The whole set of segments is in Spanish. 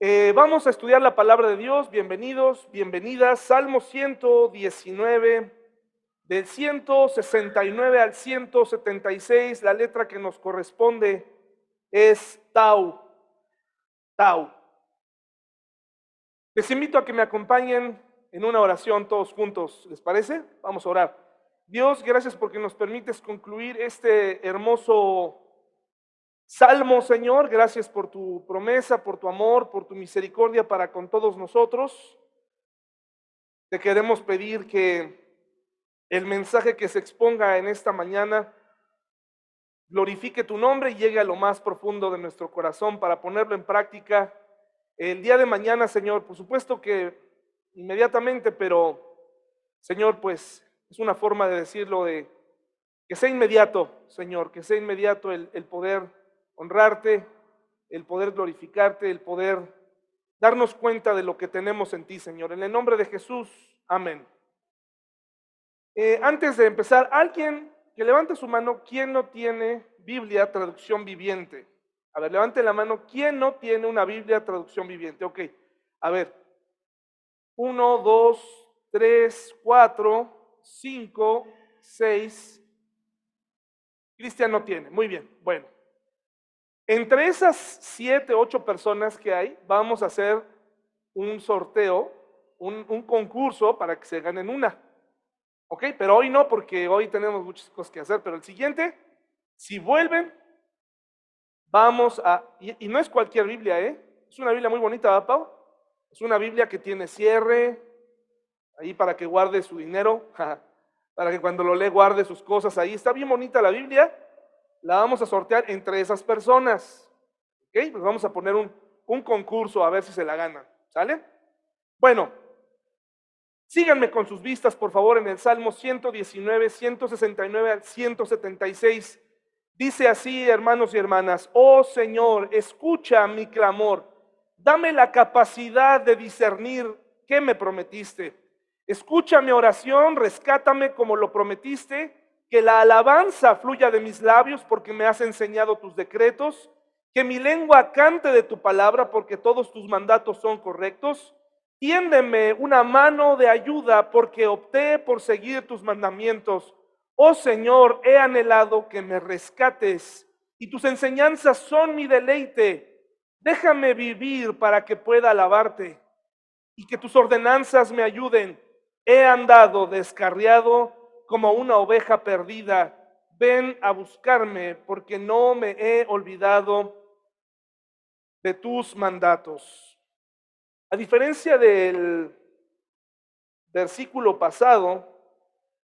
Eh, vamos a estudiar la palabra de Dios. Bienvenidos, bienvenidas. Salmo 119, del 169 al 176. La letra que nos corresponde es Tau. Tau. Les invito a que me acompañen en una oración todos juntos. ¿Les parece? Vamos a orar. Dios, gracias porque nos permites concluir este hermoso Salmo, Señor, gracias por tu promesa, por tu amor, por tu misericordia para con todos nosotros. Te queremos pedir que el mensaje que se exponga en esta mañana glorifique tu nombre y llegue a lo más profundo de nuestro corazón para ponerlo en práctica el día de mañana, Señor. Por supuesto que inmediatamente, pero Señor, pues es una forma de decirlo de que sea inmediato, Señor, que sea inmediato el, el poder honrarte, el poder glorificarte, el poder darnos cuenta de lo que tenemos en ti, Señor. En el nombre de Jesús, amén. Eh, antes de empezar, alguien que levante su mano, ¿quién no tiene Biblia traducción viviente? A ver, levante la mano, ¿quién no tiene una Biblia traducción viviente? Ok, a ver. Uno, dos, tres, cuatro, cinco, seis. Cristian no tiene. Muy bien, bueno. Entre esas siete, ocho personas que hay, vamos a hacer un sorteo, un, concurso para que se ganen una. ¿Ok? Pero hoy no, porque hoy tenemos muchas cosas que hacer. Pero el siguiente, si vuelven, vamos a... Y, no es cualquier Biblia, ¿eh? Es una Biblia muy bonita, ¿verdad, Pau? Es una Biblia que tiene cierre, ahí para que guarde su dinero, para que cuando lo lee guarde sus cosas ahí. Está bien bonita la Biblia la vamos a sortear entre esas personas. ¿Ok? Pues vamos a poner un, un concurso a ver si se la gana. ¿Sale? Bueno, síganme con sus vistas, por favor, en el Salmo 119, 169 al 176. Dice así, hermanos y hermanas, oh Señor, escucha mi clamor, dame la capacidad de discernir qué me prometiste. Escucha mi oración, rescátame como lo prometiste que la alabanza fluya de mis labios porque me has enseñado tus decretos, que mi lengua cante de tu palabra porque todos tus mandatos son correctos. Tiéndeme una mano de ayuda porque opté por seguir tus mandamientos. Oh Señor, he anhelado que me rescates y tus enseñanzas son mi deleite. Déjame vivir para que pueda alabarte y que tus ordenanzas me ayuden. He andado descarriado como una oveja perdida. Ven a buscarme porque no me he olvidado de tus mandatos. A diferencia del versículo pasado,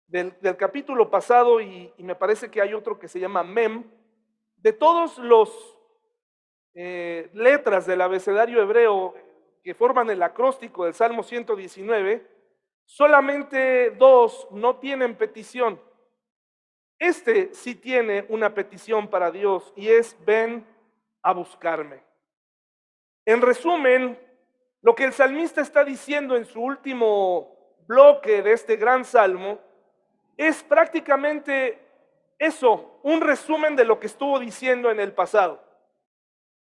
del, capítulo pasado, y, me parece que hay otro que se llama Mem, de todos los eh, letras del abecedario hebreo que forman el acróstico del Salmo 119, Solamente dos no tienen petición. Este sí tiene una petición para Dios y es ven a buscarme. En resumen, lo que el salmista está diciendo en su último bloque de este gran salmo es prácticamente eso, un resumen de lo que estuvo diciendo en el pasado.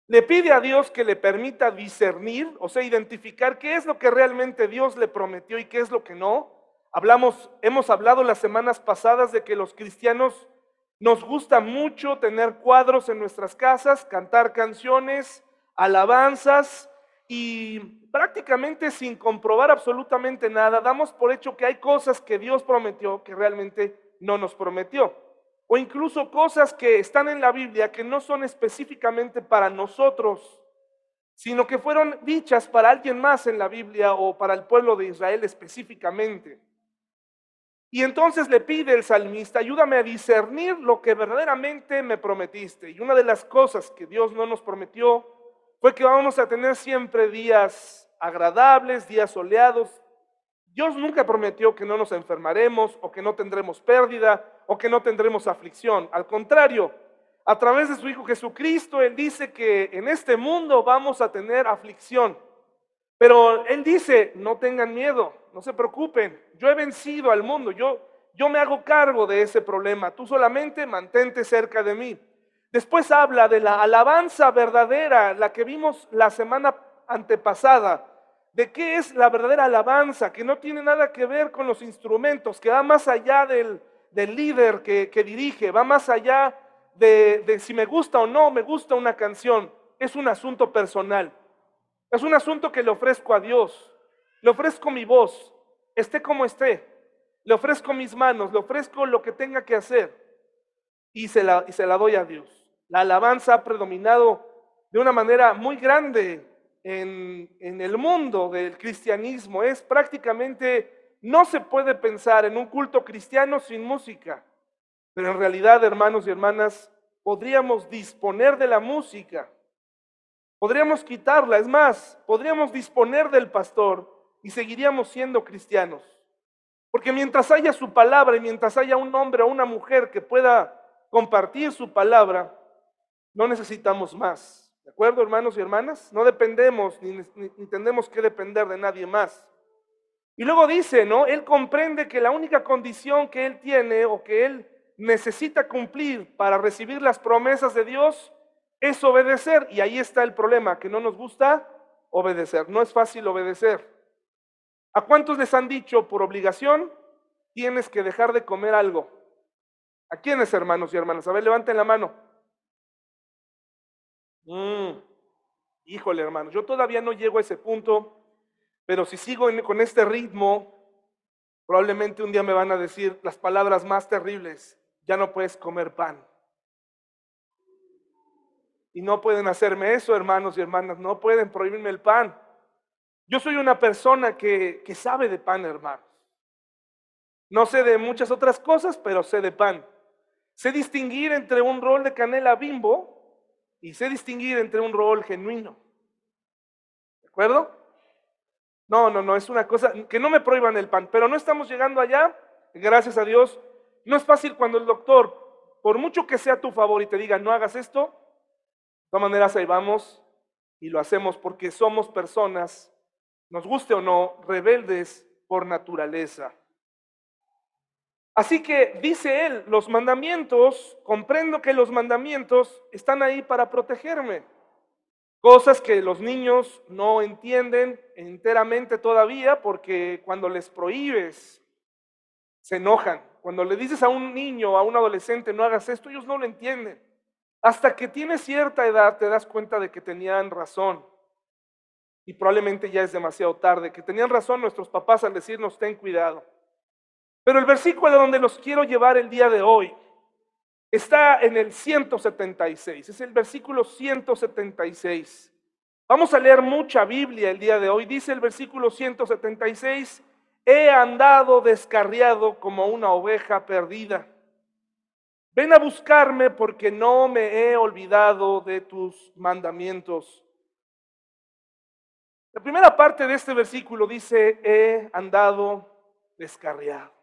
Le pide a Dios que le permita discernir, o sea, identificar qué es lo que realmente Dios le prometió y qué es lo que no. Hablamos, hemos hablado las semanas pasadas de que los cristianos nos gusta mucho tener cuadros en nuestras casas, cantar canciones, alabanzas y prácticamente sin comprobar absolutamente nada, damos por hecho que hay cosas que Dios prometió que realmente no nos prometió o incluso cosas que están en la Biblia que no son específicamente para nosotros, sino que fueron dichas para alguien más en la Biblia o para el pueblo de Israel específicamente. Y entonces le pide el salmista, ayúdame a discernir lo que verdaderamente me prometiste. Y una de las cosas que Dios no nos prometió fue que vamos a tener siempre días agradables, días soleados, Dios nunca prometió que no nos enfermaremos o que no tendremos pérdida o que no tendremos aflicción. Al contrario, a través de su Hijo Jesucristo, Él dice que en este mundo vamos a tener aflicción. Pero Él dice, no tengan miedo, no se preocupen, yo he vencido al mundo, yo, yo me hago cargo de ese problema, tú solamente mantente cerca de mí. Después habla de la alabanza verdadera, la que vimos la semana antepasada de qué es la verdadera alabanza, que no tiene nada que ver con los instrumentos, que va más allá del, líder que, dirige, va más allá de, de si me gusta o no me gusta una canción. Es un asunto personal. Es un asunto que le ofrezco a Dios. Le ofrezco mi voz, esté como esté. Le ofrezco mis manos, le ofrezco lo que tenga que hacer y se la, y se la doy a Dios. La alabanza ha predominado de una manera muy grande en, el mundo del cristianismo. Es prácticamente, no se puede pensar en un culto cristiano sin música. Pero en realidad, hermanos y hermanas, podríamos disponer de la música. Podríamos quitarla, es más, podríamos disponer del pastor y seguiríamos siendo cristianos. Porque mientras haya su palabra y mientras haya un hombre o una mujer que pueda compartir su palabra, no necesitamos más. ¿De acuerdo, hermanos y hermanas? No dependemos ni, tenemos que depender de nadie más. Y luego dice, ¿no? Él comprende que la única condición que él tiene o que él necesita cumplir para recibir las promesas de Dios es obedecer. Y ahí está el problema, que no nos gusta obedecer. No es fácil obedecer. ¿A cuántos les han dicho por obligación tienes que dejar de comer algo? ¿A quiénes, hermanos y hermanas? A ver, levanten la mano. Mm, híjole, hermanos, yo todavía no llego a ese punto, pero si sigo con este ritmo, probablemente un día me van a decir las palabras más terribles. Ya no puedes comer pan. Y no pueden hacerme eso, hermanos y hermanas, no pueden prohibirme el pan. Yo soy una persona que, que sabe de pan, hermanos. No sé de muchas otras cosas, pero sé de pan. Sé distinguir entre un rol de canela bimbo y sé distinguir entre un rol genuino. ¿De acuerdo? No, no, no, es una cosa, que no me prohíban el pan, pero no estamos llegando allá, gracias a Dios. No es fácil cuando el doctor, por mucho que sea tu favor y te diga, no hagas esto, de todas maneras ahí vamos y lo hacemos porque somos personas, nos guste o no, rebeldes por naturaleza. Así que dice él, los mandamientos, comprendo que los mandamientos están ahí para protegerme. Cosas que los niños no entienden enteramente todavía porque cuando les prohíbes, se enojan. Cuando le dices a un niño, a un adolescente, no hagas esto, ellos no lo entienden. Hasta que tienes cierta edad te das cuenta de que tenían razón. Y probablemente ya es demasiado tarde, que tenían razón nuestros papás al decirnos, ten cuidado. Pero el versículo donde los quiero llevar el día de hoy está en el 176, es el versículo 176. Vamos a leer mucha Biblia el día de hoy. Dice el versículo 176, he andado descarriado como una oveja perdida. Ven a buscarme porque no me he olvidado de tus mandamientos. La primera parte de este versículo dice, he andado descarriado.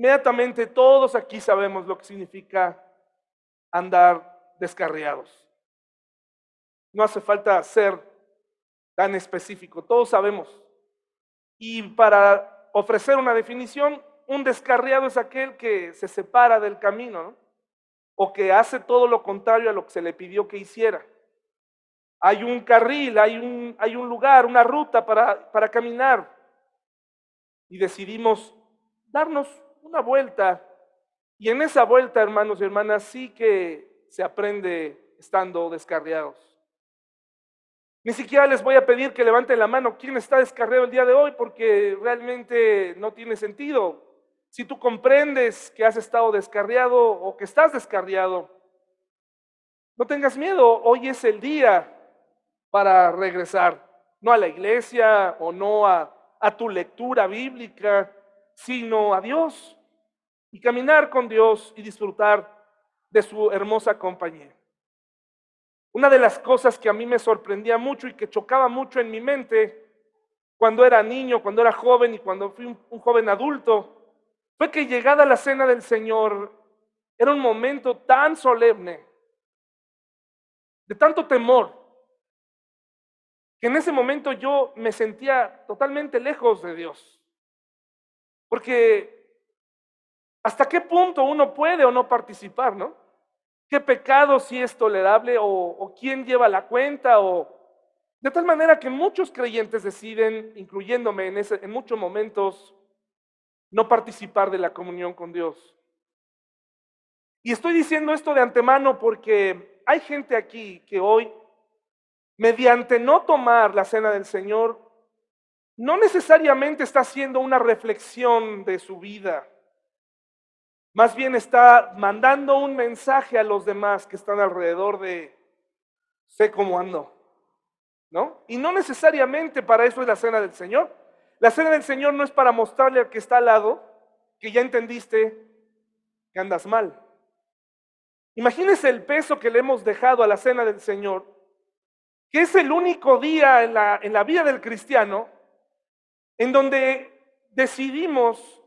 Inmediatamente todos aquí sabemos lo que significa andar descarriados. No hace falta ser tan específico, todos sabemos. Y para ofrecer una definición, un descarriado es aquel que se separa del camino, ¿no? o que hace todo lo contrario a lo que se le pidió que hiciera. Hay un carril, hay un, hay un lugar, una ruta para, para caminar y decidimos darnos una vuelta. Y en esa vuelta, hermanos y hermanas, sí que se aprende estando descarriados. Ni siquiera les voy a pedir que levanten la mano quién está descarriado el día de hoy, porque realmente no tiene sentido. Si tú comprendes que has estado descarriado o que estás descarriado, no tengas miedo, hoy es el día para regresar, no a la iglesia o no a, a tu lectura bíblica, sino a Dios y caminar con Dios y disfrutar de su hermosa compañía. Una de las cosas que a mí me sorprendía mucho y que chocaba mucho en mi mente cuando era niño, cuando era joven y cuando fui un, joven adulto, fue que llegada la cena del Señor era un momento tan solemne, de tanto temor, que en ese momento yo me sentía totalmente lejos de Dios. Porque hasta qué punto uno puede o no participar, ¿no? ¿Qué pecado si es tolerable o, quién lleva la cuenta o, De tal manera que muchos creyentes deciden, incluyéndome en, ese, en muchos momentos, no participar de la comunión con Dios. Y estoy diciendo esto de antemano porque hay gente aquí que hoy, mediante no tomar la cena del Señor, no necesariamente está haciendo una reflexión de su vida. Más bien está mandando un mensaje a los demás que están alrededor de, sé cómo ando. ¿No? Y no necesariamente para eso es la cena del Señor. La cena del Señor no es para mostrarle al que está al lado que ya entendiste que andas mal. Imagínese el peso que le hemos dejado a la cena del Señor, que es el único día en la, en la vida del cristiano en donde decidimos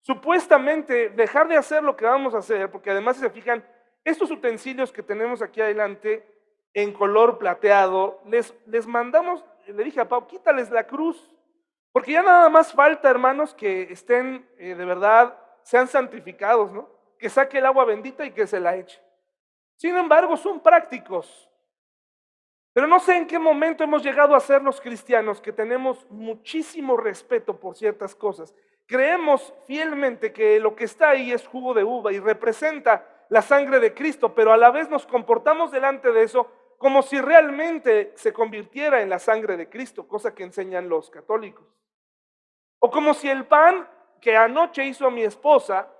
supuestamente dejar de hacer lo que vamos a hacer, porque además si se fijan, estos utensilios que tenemos aquí adelante en color plateado, les, les mandamos, le dije a Pau, quítales la cruz, porque ya nada más falta, hermanos, que estén eh, de verdad, sean santificados, ¿no? Que saque el agua bendita y que se la eche. Sin embargo, son prácticos. Pero no sé en qué momento hemos llegado a ser los cristianos que tenemos muchísimo respeto por ciertas cosas. Creemos fielmente que lo que está ahí es jugo de uva y representa la sangre de Cristo, pero a la vez nos comportamos delante de eso como si realmente se convirtiera en la sangre de Cristo, cosa que enseñan los católicos. O como si el pan que anoche hizo mi esposa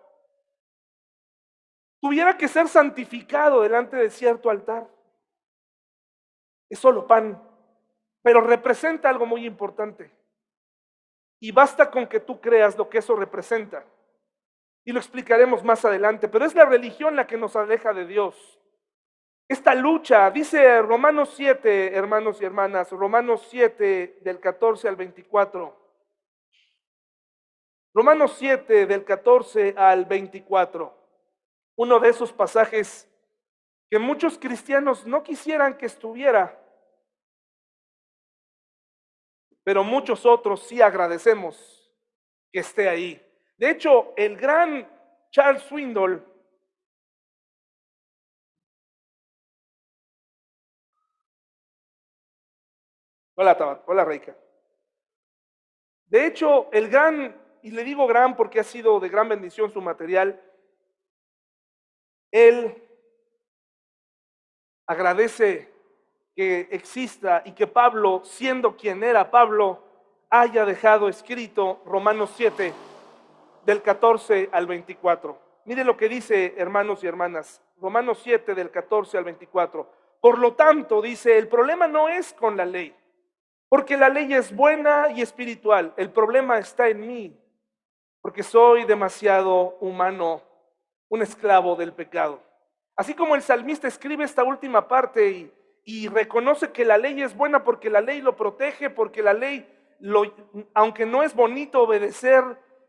tuviera que ser santificado delante de cierto altar. Es solo pan, pero representa algo muy importante. Y basta con que tú creas lo que eso representa. Y lo explicaremos más adelante, pero es la religión la que nos aleja de Dios. Esta lucha, dice Romanos 7, hermanos y hermanas, Romanos 7 del 14 al 24. Romanos 7 del 14 al 24. Uno de esos pasajes que muchos cristianos no quisieran que estuviera, pero muchos otros sí agradecemos que esté ahí. De hecho, el gran Charles Swindoll Hola, hola Reika. De hecho, el gran, y le digo gran porque ha sido de gran bendición su material, él agradece que exista y que Pablo, siendo quien era Pablo, haya dejado escrito Romanos 7, del 14 al 24. Mire lo que dice, hermanos y hermanas, Romanos 7, del 14 al 24. Por lo tanto, dice, el problema no es con la ley porque la ley es buena y espiritual. El problema está en mí, porque soy demasiado humano, un esclavo del pecado. Así como el salmista escribe esta última parte y, reconoce que la ley es buena porque la ley lo protege, porque la ley, aunque no es bonito obedecer,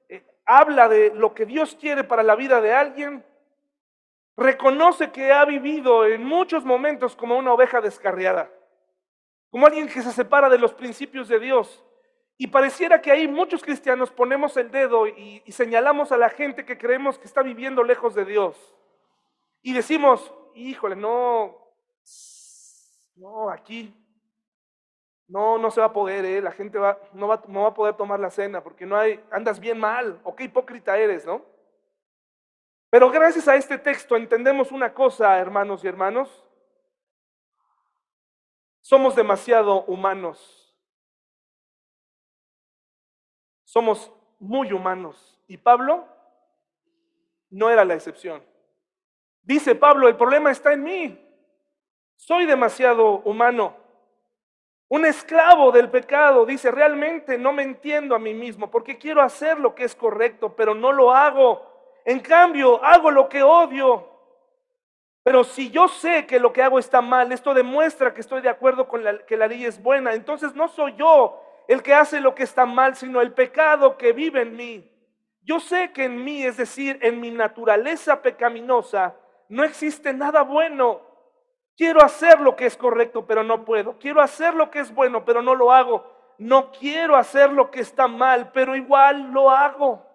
eh, habla de lo que Dios quiere para la vida de alguien, reconoce que ha vivido en muchos momentos como una oveja descarriada como alguien que se separa de los principios de Dios. Y pareciera que ahí muchos cristianos ponemos el dedo y, señalamos a la gente que creemos que está viviendo lejos de Dios. Y decimos, híjole, no, no, aquí, no, no se va a poder, ¿eh? la gente no, va, no va a poder tomar la cena porque no hay, andas bien mal, o qué hipócrita eres, ¿no? Pero gracias a este texto entendemos una cosa, hermanos y hermanos, somos demasiado humanos. Somos muy humanos. Y Pablo no era la excepción. Dice Pablo, el problema está en mí. Soy demasiado humano. Un esclavo del pecado dice, realmente no me entiendo a mí mismo porque quiero hacer lo que es correcto, pero no lo hago. En cambio, hago lo que odio. Pero si yo sé que lo que hago está mal, esto demuestra que estoy de acuerdo con que la ley es buena. Entonces no soy yo el que hace lo que está mal, sino el pecado que vive en mí. Yo sé que en mí, es decir, en mi naturaleza pecaminosa, no existe nada bueno. Quiero hacer lo que es correcto, pero no puedo. Quiero hacer lo que es bueno, pero no lo hago. No quiero hacer lo que está mal, pero igual lo hago.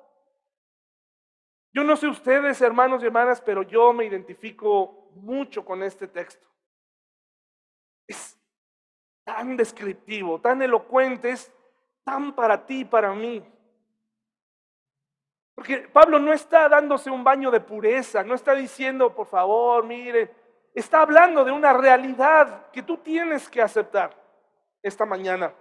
Yo no sé ustedes, hermanos y hermanas, pero yo me identifico mucho con este texto. Es, tan descriptivo, tan elocuente, es tan para ti, para mí. Porque Pablo no está dándose un baño de pureza, no está diciendo, por favor, mire, está hablando de una realidad que tú tienes que aceptar esta mañana.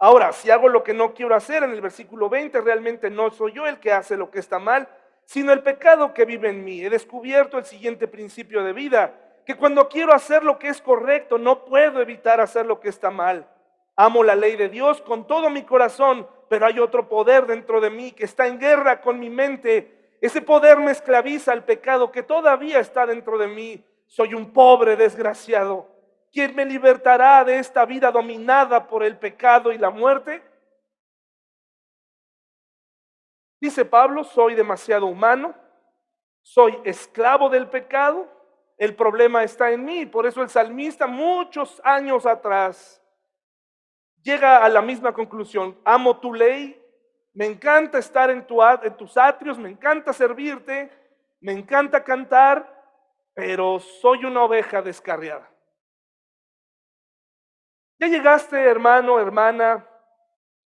Ahora, si hago lo que no quiero hacer en el versículo 20, realmente no soy yo el que hace lo que está mal, sino el pecado que vive en mí. He descubierto el siguiente principio de vida, que cuando quiero hacer lo que es correcto, no puedo evitar hacer lo que está mal. Amo la ley de Dios con todo mi corazón, pero hay otro poder dentro de mí que está en guerra con mi mente. Ese poder me esclaviza al pecado que todavía está dentro de mí. Soy un pobre desgraciado. ¿Quién me libertará de esta vida dominada por el pecado y la muerte? Dice Pablo, soy demasiado humano, soy esclavo del pecado, el problema está en mí. Por eso el salmista muchos años atrás llega a la misma conclusión. Amo tu ley, me encanta estar en, tu, en tus atrios, me encanta servirte, me encanta cantar, pero soy una oveja descarriada. ¿Ya llegaste, hermano, hermana,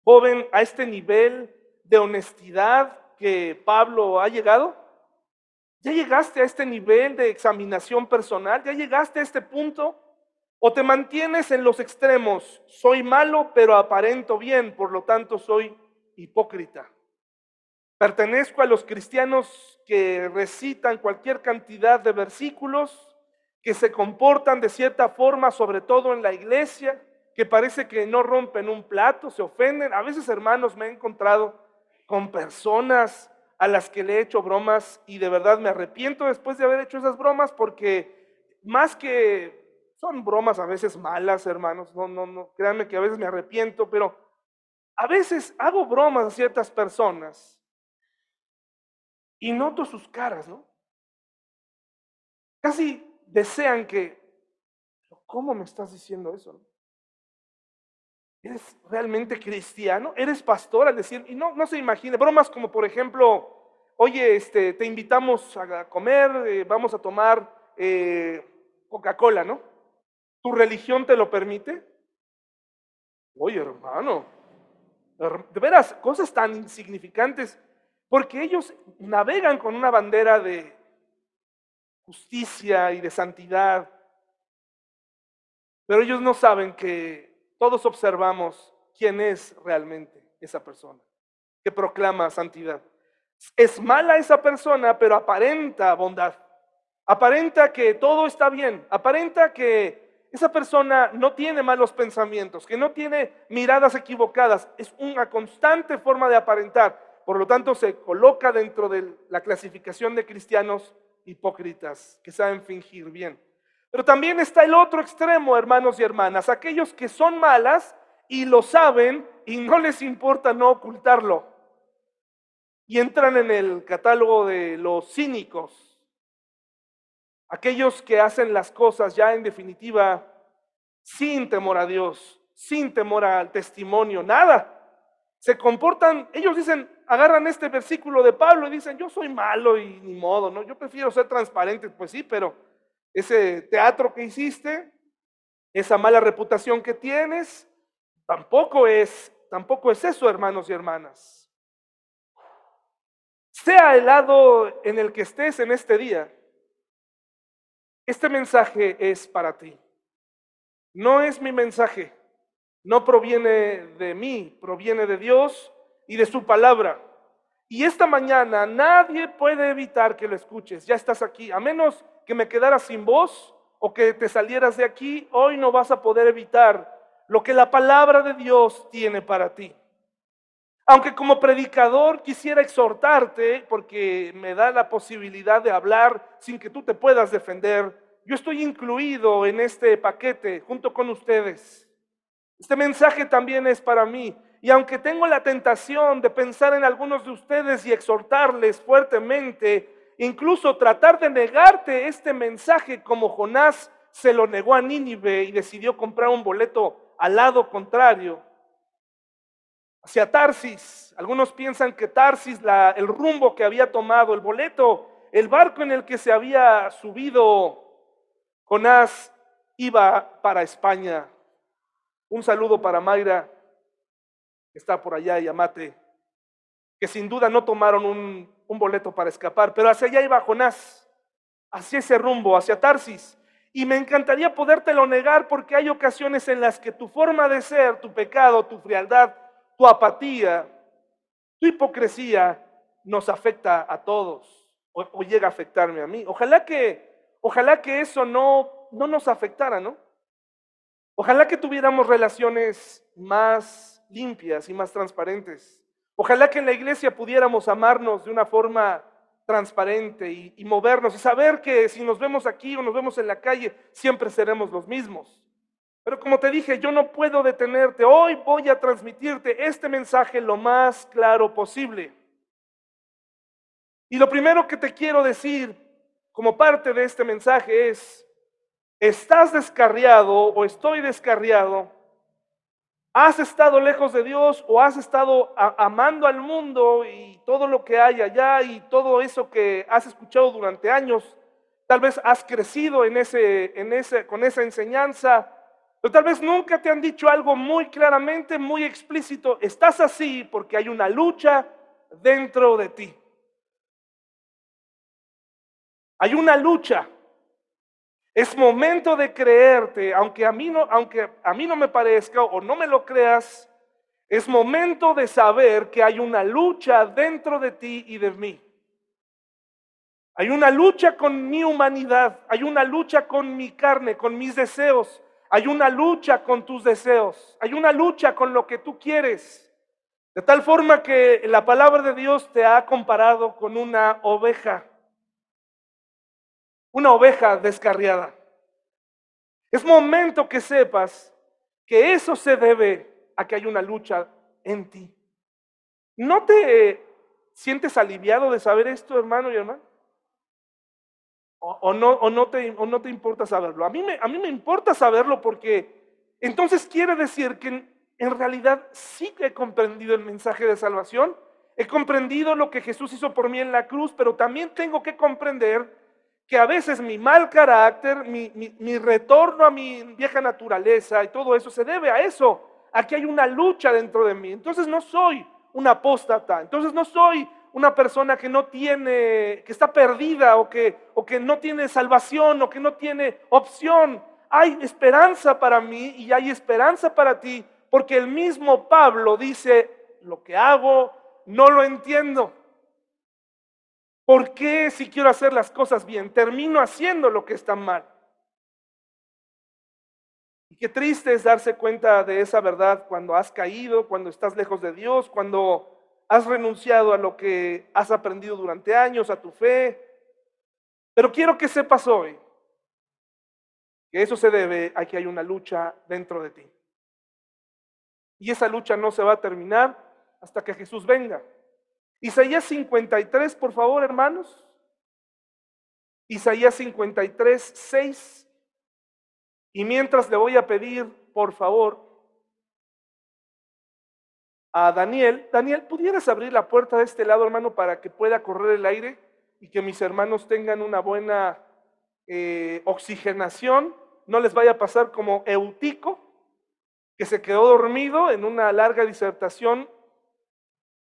joven, a este nivel de honestidad que Pablo ha llegado? ¿Ya llegaste a este nivel de examinación personal? ¿Ya llegaste a este punto? ¿O te mantienes en los extremos? Soy malo, pero aparento bien, por lo tanto soy hipócrita. Pertenezco a los cristianos que recitan cualquier cantidad de versículos, que se comportan de cierta forma, sobre todo en la iglesia, que parece que no rompen un plato, se ofenden. A veces, hermanos, me he encontrado con personas a las que le he hecho bromas y de verdad me arrepiento después de haber hecho esas bromas porque más que son bromas a veces malas, hermanos, no, no, no, créanme que a veces me arrepiento, pero a veces hago bromas a ciertas personas y noto sus caras, ¿no? Casi desean que, ¿cómo me estás diciendo eso? ¿Eres realmente cristiano? ¿Eres pastor? Al decir, y no, no se imagine, bromas como por ejemplo, oye, este, te invitamos a comer, eh, vamos a tomar eh, Coca-Cola, ¿no? ¿Tu religión te lo permite? Oye, hermano, de veras, cosas tan insignificantes, porque ellos navegan con una bandera de justicia y de santidad, pero ellos no saben que todos observamos quién es realmente esa persona que proclama santidad. Es mala esa persona, pero aparenta bondad. Aparenta que todo está bien. Aparenta que esa persona no tiene malos pensamientos, que no tiene miradas equivocadas. Es una constante forma de aparentar. Por lo tanto, se coloca dentro de la clasificación de cristianos hipócritas que saben fingir bien. Pero también está el otro extremo, hermanos y hermanas, aquellos que son malas y lo saben y no les importa no ocultarlo. Y entran en el catálogo de los cínicos, aquellos que hacen las cosas ya en definitiva sin temor a Dios, sin temor al testimonio, nada. Se comportan, ellos dicen, agarran este versículo de Pablo y dicen, yo soy malo y ni modo, ¿no? Yo prefiero ser transparente, pues sí, pero ese teatro que hiciste, esa mala reputación que tienes, tampoco es, tampoco es eso, hermanos y hermanas. Sea el lado en el que estés en este día, este mensaje es para ti. No es mi mensaje, no proviene de mí, proviene de Dios y de su palabra. Y esta mañana nadie puede evitar que lo escuches. Ya estás aquí, a menos que me quedara sin voz o que te salieras de aquí, hoy no vas a poder evitar lo que la palabra de Dios tiene para ti. Aunque como predicador quisiera exhortarte, porque me da la posibilidad de hablar sin que tú te puedas defender, yo estoy incluido en este paquete junto con ustedes. Este mensaje también es para mí. Y aunque tengo la tentación de pensar en algunos de ustedes y exhortarles fuertemente, incluso tratar de negarte este mensaje como Jonás se lo negó a Nínive y decidió comprar un boleto al lado contrario, hacia Tarsis. Algunos piensan que Tarsis, el rumbo que había tomado, el boleto, el barco en el que se había subido Jonás iba para España. Un saludo para Mayra, que está por allá, y Amate, que sin duda no tomaron un, un boleto para escapar, pero hacia allá iba Jonás, hacia ese rumbo, hacia Tarsis. Y me encantaría podértelo negar porque hay ocasiones en las que tu forma de ser, tu pecado, tu frialdad, tu apatía, tu hipocresía nos afecta a todos o, llega a afectarme a mí. Ojalá que, ojalá que eso no, no nos afectara, ¿no? Ojalá que tuviéramos relaciones más limpias y más transparentes. Ojalá que en la iglesia pudiéramos amarnos de una forma transparente y, movernos y saber que si nos vemos aquí o nos vemos en la calle, siempre seremos los mismos. Pero como te dije, yo no puedo detenerte. Hoy voy a transmitirte este mensaje lo más claro posible. Y lo primero que te quiero decir como parte de este mensaje es, ¿estás descarriado o estoy descarriado ¿Has estado lejos de Dios o has estado amando al mundo y todo lo que hay allá y todo eso que has escuchado durante años? Tal vez has crecido en ese, en ese, con esa enseñanza, pero tal vez nunca te han dicho algo muy claramente, muy explícito. Estás así porque hay una lucha dentro de ti. Hay una lucha. Es momento de creerte, aunque a mí no, aunque a mí no me parezca o no me lo creas, es momento de saber que hay una lucha dentro de ti y de mí. Hay una lucha con mi humanidad, hay una lucha con mi carne, con mis deseos, hay una lucha con tus deseos, hay una lucha con lo que tú quieres. De tal forma que la palabra de Dios te ha comparado con una oveja una oveja descarriada. Es momento que sepas que eso se debe a que hay una lucha en ti. ¿No te sientes aliviado de saber esto, hermano y hermana? O, no, o, no, te, o no te importa saberlo. A mí, me, a mí me importa saberlo porque entonces quiere decir que en, realidad sí que he comprendido el mensaje de salvación, he comprendido lo que Jesús hizo por mí en la cruz, pero también tengo que comprender que a veces mi mal carácter, mi, retorno a mi vieja naturaleza y todo eso se debe a eso, a que hay una lucha dentro de mí. Entonces no soy un apóstata, entonces no soy una persona que no tiene, que está perdida o que, o que no tiene salvación o que no tiene opción. Hay esperanza para mí y hay esperanza para ti, porque el mismo Pablo dice, lo que hago no lo entiendo. ¿Por qué si quiero hacer las cosas bien termino haciendo lo que está mal? Y qué triste es darse cuenta de esa verdad cuando has caído, cuando estás lejos de Dios, cuando has renunciado a lo que has aprendido durante años, a tu fe. Pero quiero que sepas hoy que eso se debe a que hay una lucha dentro de ti. Y esa lucha no se va a terminar hasta que Jesús venga. Isaías 53, por favor, hermanos. Isaías 53, 6. Y mientras le voy a pedir, por favor, a Daniel, Daniel, ¿pudieras abrir la puerta de este lado, hermano, para que pueda correr el aire y que mis hermanos tengan una buena eh, oxigenación? No les vaya a pasar como Eutico, que se quedó dormido en una larga disertación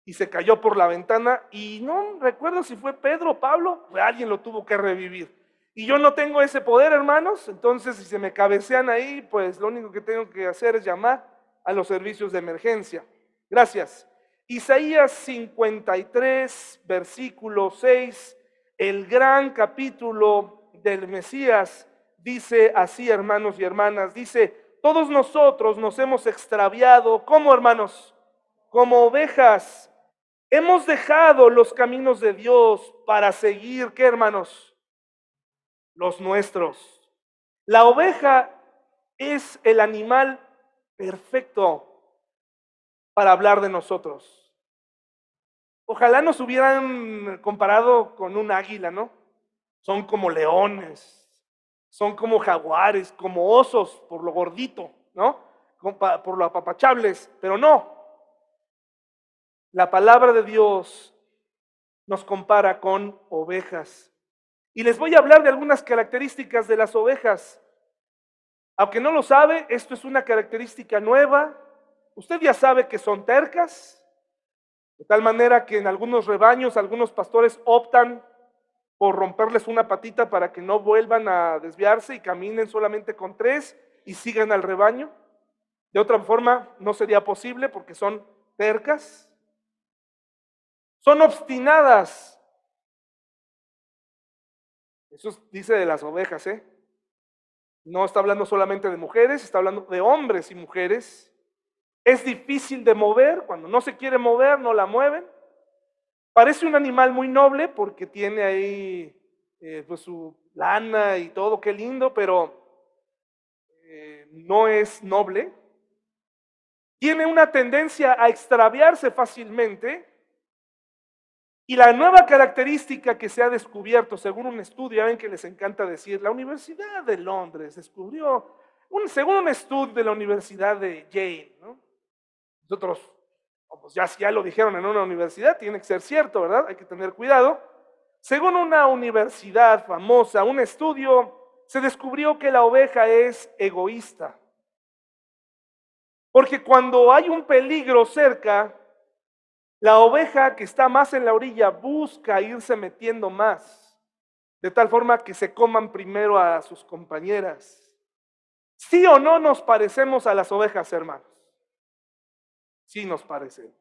y se cayó por la ventana y no recuerdo si fue Pedro o Pablo, alguien lo tuvo que revivir. Y yo no tengo ese poder, hermanos, entonces si se me cabecean ahí, pues lo único que tengo que hacer es llamar a los servicios de emergencia. Gracias. Isaías 53, versículo 6, el gran capítulo del Mesías, dice así, hermanos y hermanas, dice, todos nosotros nos hemos extraviado, como hermanos, como ovejas Hemos dejado los caminos de Dios para seguir, ¿qué hermanos? Los nuestros. La oveja es el animal perfecto para hablar de nosotros. Ojalá nos hubieran comparado con un águila, ¿no? Son como leones, son como jaguares, como osos por lo gordito, ¿no? Por lo apapachables, pero no. La palabra de Dios nos compara con ovejas. Y les voy a hablar de algunas características de las ovejas. Aunque no lo sabe, esto es una característica nueva. Usted ya sabe que son tercas, de tal manera que en algunos rebaños algunos pastores optan por romperles una patita para que no vuelvan a desviarse y caminen solamente con tres y sigan al rebaño. De otra forma, no sería posible porque son tercas. Son obstinadas. Eso dice de las ovejas, ¿eh? No está hablando solamente de mujeres, está hablando de hombres y mujeres. Es difícil de mover, cuando no se quiere mover, no la mueven. Parece un animal muy noble porque tiene ahí eh, pues su lana y todo, qué lindo, pero eh, no es noble. Tiene una tendencia a extraviarse fácilmente. Y la nueva característica que se ha descubierto, según un estudio, ven que les encanta decir, la Universidad de Londres descubrió, un, según un estudio de la Universidad de Yale, ¿no? Nosotros, pues ya, ya lo dijeron en una universidad, tiene que ser cierto, ¿verdad? Hay que tener cuidado. Según una universidad famosa, un estudio, se descubrió que la oveja es egoísta. Porque cuando hay un peligro cerca, la oveja que está más en la orilla busca irse metiendo más, de tal forma que se coman primero a sus compañeras. ¿Sí o no nos parecemos a las ovejas, hermanos? Sí nos parecemos.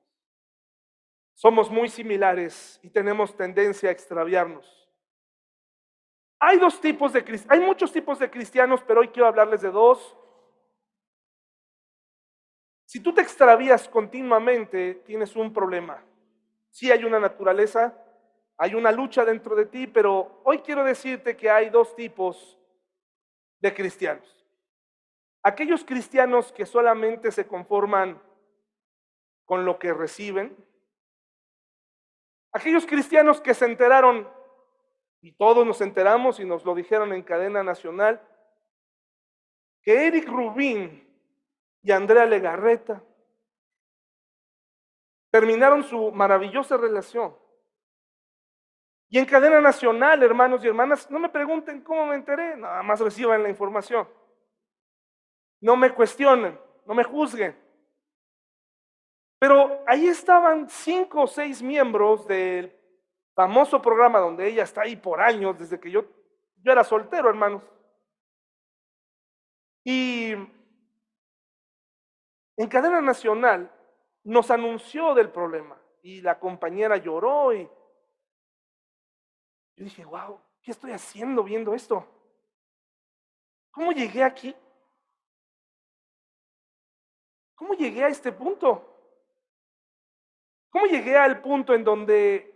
Somos muy similares y tenemos tendencia a extraviarnos. Hay dos tipos de hay muchos tipos de cristianos, pero hoy quiero hablarles de dos. Si tú te extravías continuamente, tienes un problema. Sí hay una naturaleza, hay una lucha dentro de ti, pero hoy quiero decirte que hay dos tipos de cristianos. Aquellos cristianos que solamente se conforman con lo que reciben. Aquellos cristianos que se enteraron, y todos nos enteramos y nos lo dijeron en cadena nacional, que Eric Rubín y Andrea Legarreta terminaron su maravillosa relación. Y en cadena nacional, hermanos y hermanas, no me pregunten cómo me enteré, nada más reciban la información. No me cuestionen, no me juzguen. Pero ahí estaban cinco o seis miembros del famoso programa donde ella está ahí por años, desde que yo, yo era soltero, hermanos. Y en cadena nacional nos anunció del problema y la compañera lloró y yo dije, wow, ¿qué estoy haciendo viendo esto? ¿Cómo llegué aquí? ¿Cómo llegué a este punto? ¿Cómo llegué al punto en donde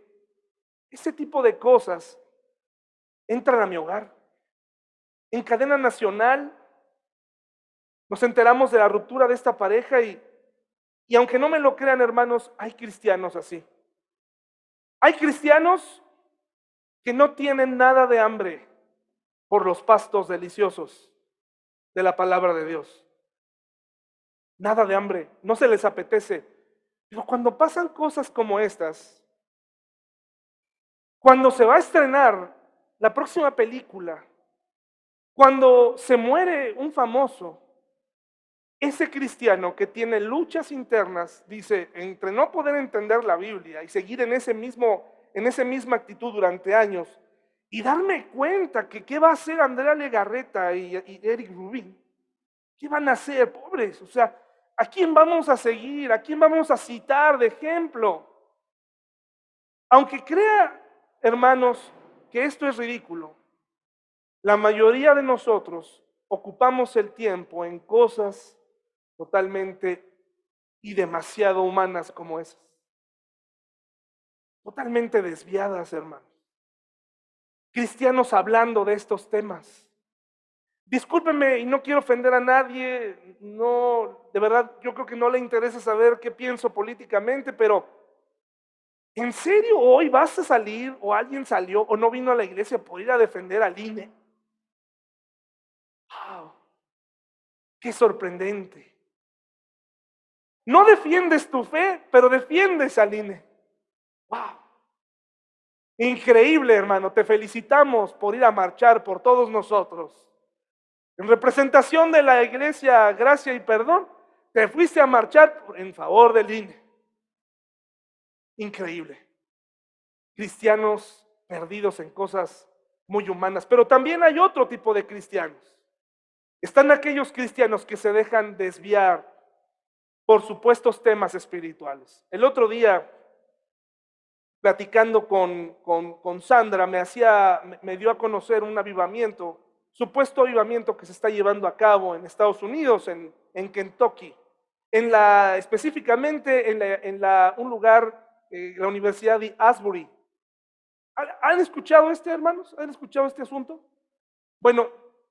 ese tipo de cosas entran a mi hogar? En cadena nacional nos enteramos de la ruptura de esta pareja y, y aunque no me lo crean hermanos, hay cristianos así. Hay cristianos que no tienen nada de hambre por los pastos deliciosos de la palabra de Dios. Nada de hambre, no se les apetece pero cuando pasan cosas como estas, cuando se va a estrenar la próxima película, cuando se muere un famoso, ese cristiano que tiene luchas internas, dice, entre no poder entender la Biblia y seguir en ese mismo en esa misma actitud durante años y darme cuenta que qué va a hacer Andrea Legarreta y, y Eric Rubin, qué van a hacer, pobres, o sea, ¿A quién vamos a seguir? ¿A quién vamos a citar de ejemplo? Aunque crea, hermanos, que esto es ridículo, la mayoría de nosotros ocupamos el tiempo en cosas totalmente y demasiado humanas como esas. Totalmente desviadas, hermanos. Cristianos hablando de estos temas. Discúlpeme y no quiero ofender a nadie, no, de verdad, yo creo que no le interesa saber qué pienso políticamente, pero ¿en serio hoy vas a salir o alguien salió o no vino a la iglesia por ir a defender al INE? ¡Wow! ¡Qué sorprendente! No defiendes tu fe, pero defiendes al INE. ¡Wow! Increíble, hermano. Te felicitamos por ir a marchar por todos nosotros. En representación de la iglesia Gracia y Perdón, te fuiste a marchar en favor del INE. Increíble. Cristianos perdidos en cosas muy humanas. Pero también hay otro tipo de cristianos. Están aquellos cristianos que se dejan desviar por supuestos temas espirituales. El otro día, platicando con, con, Sandra, me, hacía, me dio a conocer un avivamiento, supuesto avivamiento que se está llevando a cabo en Estados Unidos, en, en Kentucky, específicamente en, un lugar, eh, la Universidad de Asbury. ¿Han escuchado este, hermanos? ¿Han escuchado este asunto? Bueno,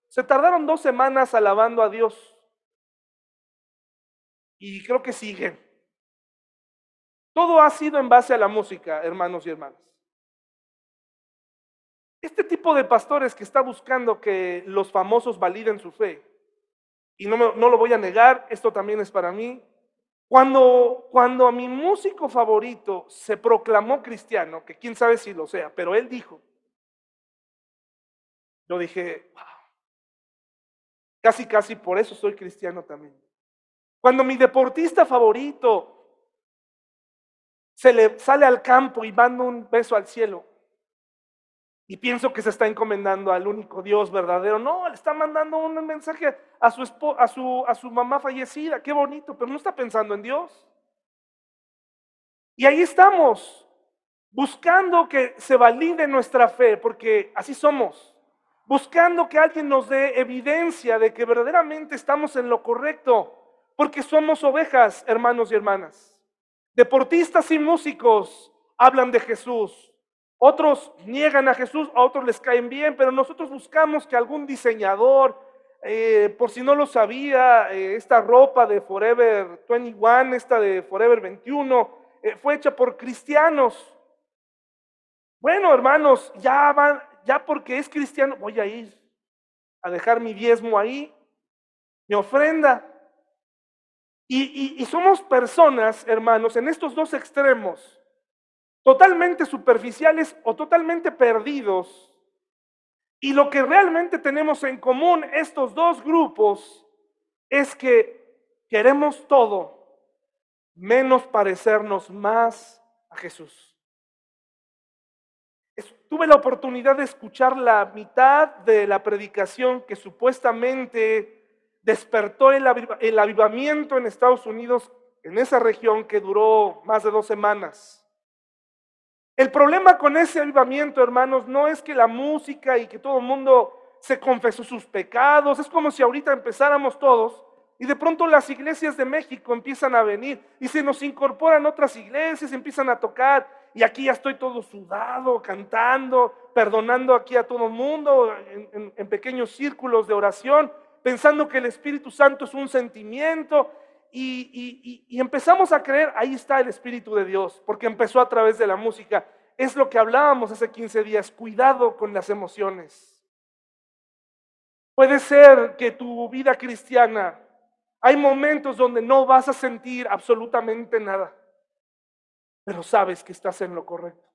se tardaron dos semanas alabando a Dios. Y creo que siguen. Todo ha sido en base a la música, hermanos y hermanas. Este tipo de pastores que está buscando que los famosos validen su fe, y no, no lo voy a negar, esto también es para mí, cuando, cuando a mi músico favorito se proclamó cristiano, que quién sabe si lo sea, pero él dijo, yo dije, wow, casi, casi por eso soy cristiano también. Cuando mi deportista favorito se le sale al campo y manda un beso al cielo, y pienso que se está encomendando al único Dios verdadero. No, le está mandando un mensaje a su, a su, a su mamá fallecida. Qué bonito, pero no está pensando en Dios. Y ahí estamos, buscando que se valide nuestra fe, porque así somos. Buscando que alguien nos dé evidencia de que verdaderamente estamos en lo correcto, porque somos ovejas, hermanos y hermanas. Deportistas y músicos hablan de Jesús. Otros niegan a Jesús, a otros les caen bien, pero nosotros buscamos que algún diseñador, eh, por si no lo sabía, eh, esta ropa de Forever 21, esta de Forever 21, eh, fue hecha por cristianos. Bueno, hermanos, ya van, ya porque es cristiano, voy a ir a dejar mi diezmo ahí, mi ofrenda. y somos personas, hermanos, en estos dos extremos totalmente superficiales o totalmente perdidos. Y lo que realmente tenemos en común estos dos grupos es que queremos todo menos parecernos más a Jesús. Tuve la oportunidad de escuchar la mitad de la predicación que supuestamente despertó el, avivamiento en Estados Unidos, en esa región que duró más de dos semanas. El problema con ese avivamiento, hermanos, no es que la música y que todo el mundo se confesó sus pecados. Es como si ahorita empezáramos todos y de pronto las iglesias de México empiezan a venir y se nos incorporan otras iglesias, empiezan a tocar y aquí ya estoy todo sudado, cantando, perdonando aquí a todo el mundo en, pequeños círculos de oración, pensando que el Espíritu Santo es un sentimiento y, empezamos a creer, ahí está el Espíritu de Dios, porque empezó a través de la música. Es lo que hablábamos hace 15 días, cuidado con las emociones. Puede ser que tu vida cristiana, hay momentos donde no vas a sentir absolutamente nada, pero sabes que estás en lo correcto.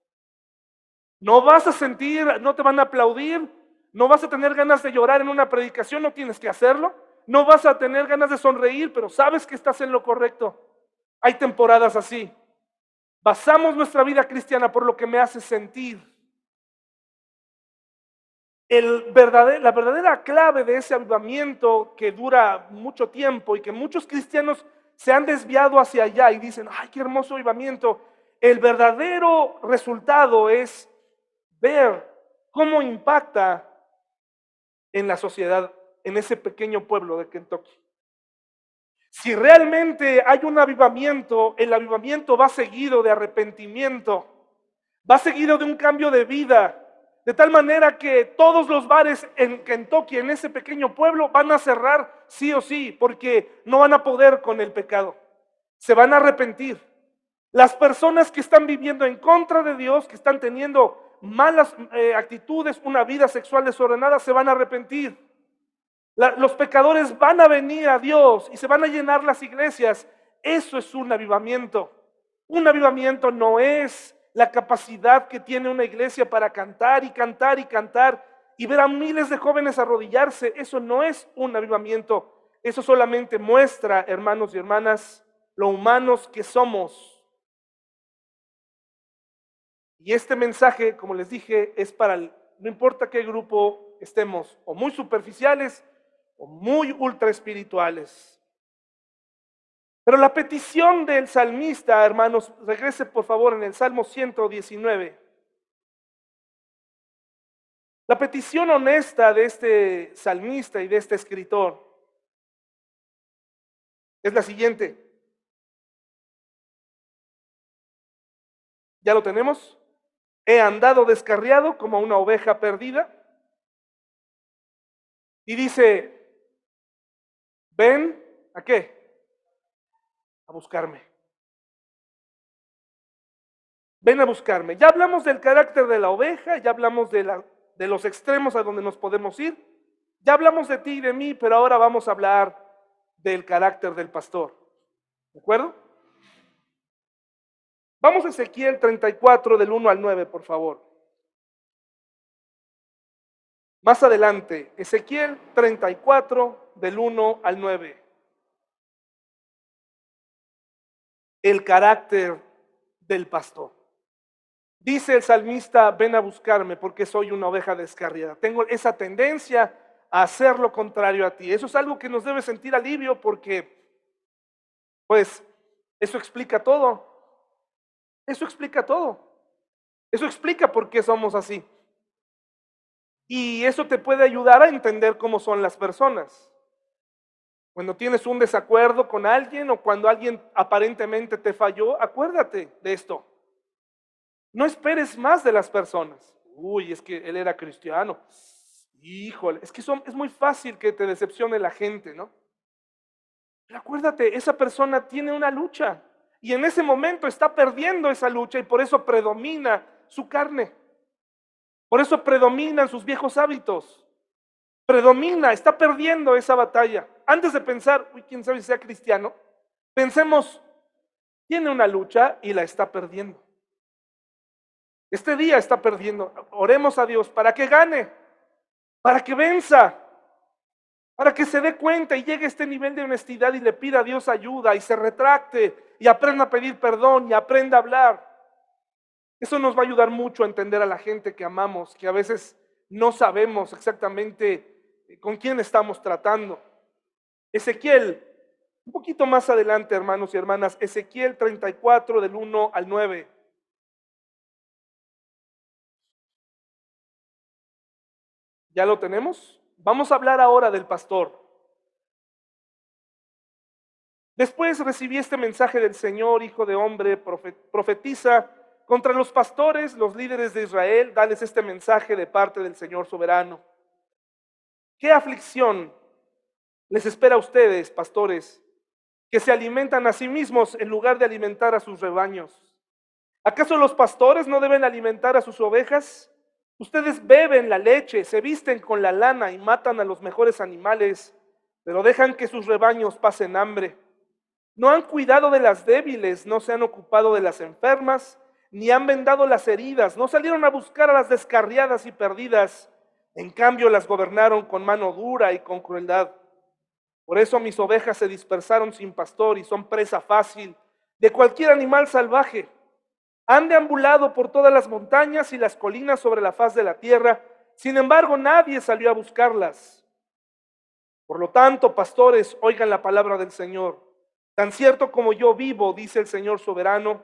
No vas a sentir, no te van a aplaudir, no vas a tener ganas de llorar en una predicación, no tienes que hacerlo no vas a tener ganas de sonreír, pero sabes que estás en lo correcto. Hay temporadas así. Basamos nuestra vida cristiana por lo que me hace sentir. La verdadera clave de ese avivamiento que dura mucho tiempo y que muchos cristianos se han desviado hacia allá y dicen, ay, qué hermoso avivamiento. El verdadero resultado es ver cómo impacta en la sociedad en ese pequeño pueblo de Kentucky. Si realmente hay un avivamiento, el avivamiento va seguido de arrepentimiento, va seguido de un cambio de vida, de tal manera que todos los bares en Kentucky, en ese pequeño pueblo, van a cerrar sí o sí, porque no van a poder con el pecado. Se van a arrepentir. Las personas que están viviendo en contra de Dios, que están teniendo malas eh, actitudes, una vida sexual desordenada, se van a arrepentir los pecadores van a venir a Dios y se van a llenar las iglesias. Eso es un avivamiento. Un avivamiento no es la capacidad que tiene una iglesia para cantar y cantar y cantar y ver a miles de jóvenes arrodillarse, eso no es un avivamiento, eso solamente muestra, hermanos y hermanas, lo humanos que somos. Y este mensaje, como les dije, es para, no importa qué grupo estemos, o muy superficiales o muy ultra espirituales. Pero la petición del salmista, hermanos, regrese por favor en el Salmo 119. La petición honesta de este salmista y de este escritor es la siguiente. ¿Ya lo tenemos? He andado descarriado como una oveja perdida. Y dice, ven, ¿a qué? A buscarme. Ven a buscarme. Ya hablamos del carácter de la oveja, ya hablamos de, la, de los extremos a donde nos podemos ir. Ya hablamos de ti y de mí, pero ahora vamos a hablar del carácter del pastor. ¿De acuerdo? Vamos a Ezequiel 34 del 1 al 9, por favor. Más adelante, Ezequiel 34 del 1 al 9. El carácter del pastor. Dice el salmista, ven a buscarme porque soy una oveja descarriada. Tengo esa tendencia a hacer lo contrario a ti. Eso es algo que nos debe sentir alivio porque, pues, eso explica todo. Eso explica todo. Eso explica por qué somos así. Y eso te puede ayudar a entender cómo son las personas. Cuando tienes un desacuerdo con alguien o cuando alguien aparentemente te falló, acuérdate de esto. No esperes más de las personas. Uy, es que él era cristiano. Híjole, es que es muy fácil que te decepcione la gente, ¿no? Pero acuérdate, esa persona tiene una lucha. Y en ese momento está perdiendo esa lucha y por eso predomina su carne. Por eso predominan sus viejos hábitos. Predomina, está perdiendo esa batalla. Antes de pensar, uy, quién sabe si sea cristiano, pensemos, tiene una lucha y la está perdiendo. Este día está perdiendo. Oremos a Dios para que gane, para que venza, para que se dé cuenta y llegue a este nivel de honestidad y le pida a Dios ayuda y se retracte y aprenda a pedir perdón y aprenda a hablar. Eso nos va a ayudar mucho a entender a la gente que amamos, que a veces no sabemos exactamente con quién estamos tratando. Ezequiel, un poquito más adelante, hermanos y hermanas, Ezequiel 34 del 1 al 9. ¿Ya lo tenemos? Vamos a hablar ahora del pastor. Después recibí este mensaje del Señor, hijo de hombre, profetiza contra los pastores, los líderes de Israel, dales este mensaje de parte del Señor soberano. ¿Qué aflicción les espera a ustedes, pastores, que se alimentan a sí mismos en lugar de alimentar a sus rebaños? ¿Acaso los pastores no deben alimentar a sus ovejas? Ustedes beben la leche, se visten con la lana y matan a los mejores animales, pero dejan que sus rebaños pasen hambre. No han cuidado de las débiles, no se han ocupado de las enfermas, ni han vendado las heridas, no salieron a buscar a las descarriadas y perdidas, en cambio las gobernaron con mano dura y con crueldad. Por eso mis ovejas se dispersaron sin pastor y son presa fácil de cualquier animal salvaje. Han deambulado por todas las montañas y las colinas sobre la faz de la tierra, sin embargo nadie salió a buscarlas. Por lo tanto, pastores, oigan la palabra del Señor. Tan cierto como yo vivo, dice el Señor soberano,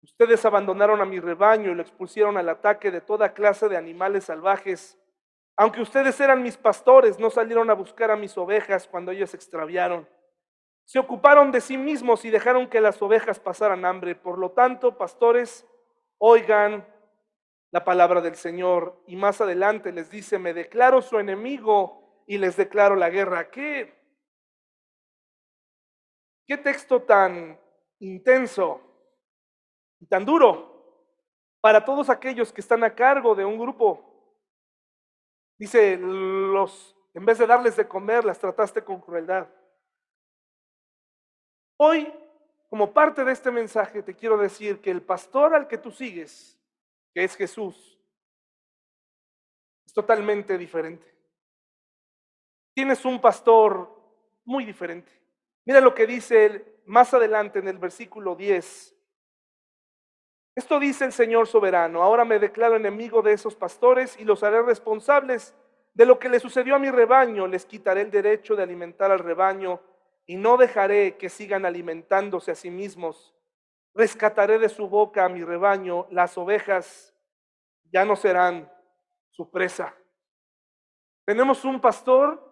ustedes abandonaron a mi rebaño y lo expusieron al ataque de toda clase de animales salvajes. Aunque ustedes eran mis pastores, no salieron a buscar a mis ovejas cuando ellos extraviaron. Se ocuparon de sí mismos y dejaron que las ovejas pasaran hambre. Por lo tanto, pastores, oigan la palabra del Señor. Y más adelante les dice, me declaro su enemigo y les declaro la guerra. ¿Qué, qué texto tan intenso y tan duro para todos aquellos que están a cargo de un grupo? Dice, los, en vez de darles de comer, las trataste con crueldad. Hoy, como parte de este mensaje, te quiero decir que el pastor al que tú sigues, que es Jesús, totalmente diferente. Tienes un pastor muy diferente. Mira lo que dice él más adelante en el versículo 10. Esto dice el Señor soberano, ahora me declaro enemigo de esos pastores y los haré responsables de lo que le sucedió a mi rebaño, les quitaré el derecho de alimentar al rebaño y no dejaré que sigan alimentándose a sí mismos. Rescataré de su boca a mi rebaño, las ovejas ya no serán su presa. Tenemos un pastor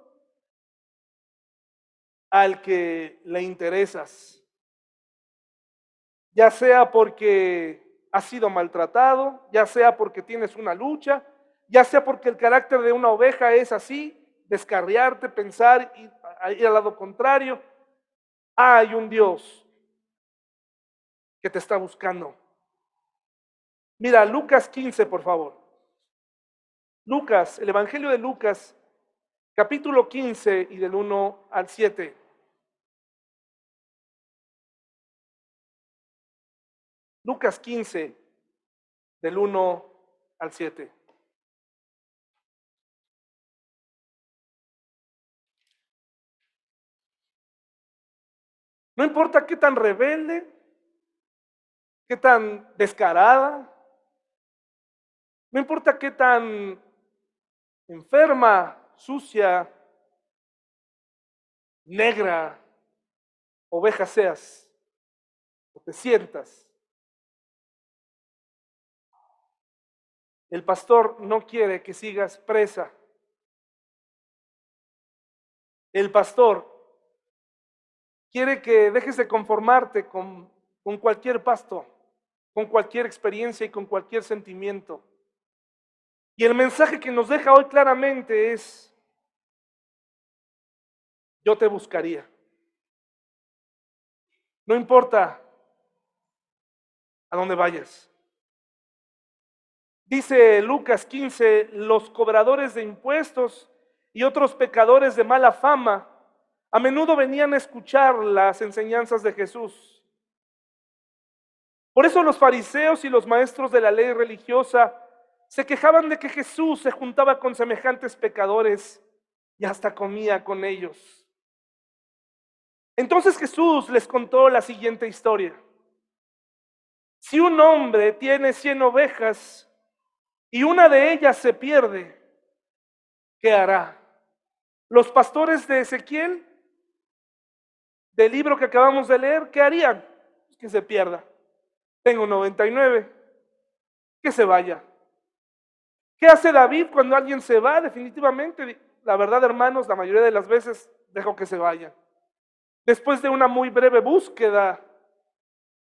al que le interesas, ya sea porque has sido maltratado, ya sea porque tienes una lucha, ya sea porque el carácter de una oveja es así, descarriarte, pensar y ir al lado contrario. Hay un Dios que te está buscando. Mira, Lucas 15, por favor. Lucas, el Evangelio de Lucas, capítulo 15 y del 1 al 7. Lucas 15, del 1 al 7. No importa qué tan rebelde, qué tan descarada, no importa qué tan enferma sucia, negra, oveja seas o te sientas. El pastor no quiere que sigas presa. El pastor quiere que dejes de conformarte con, con cualquier pasto, con cualquier experiencia y con cualquier sentimiento. Y el mensaje que nos deja hoy claramente es, yo te buscaría. No importa a dónde vayas. Dice Lucas 15, los cobradores de impuestos y otros pecadores de mala fama a menudo venían a escuchar las enseñanzas de Jesús. Por eso los fariseos y los maestros de la ley religiosa se quejaban de que Jesús se juntaba con semejantes pecadores y hasta comía con ellos. Entonces Jesús les contó la siguiente historia. Si un hombre tiene cien ovejas y una de ellas se pierde, ¿qué hará? Los pastores de Ezequiel, del libro que acabamos de leer, ¿qué harían? Que se pierda. Tengo 99, que se vaya. ¿Qué hace David cuando alguien se va? Definitivamente, la verdad, hermanos, la mayoría de las veces dejo que se vaya. Después de una muy breve búsqueda,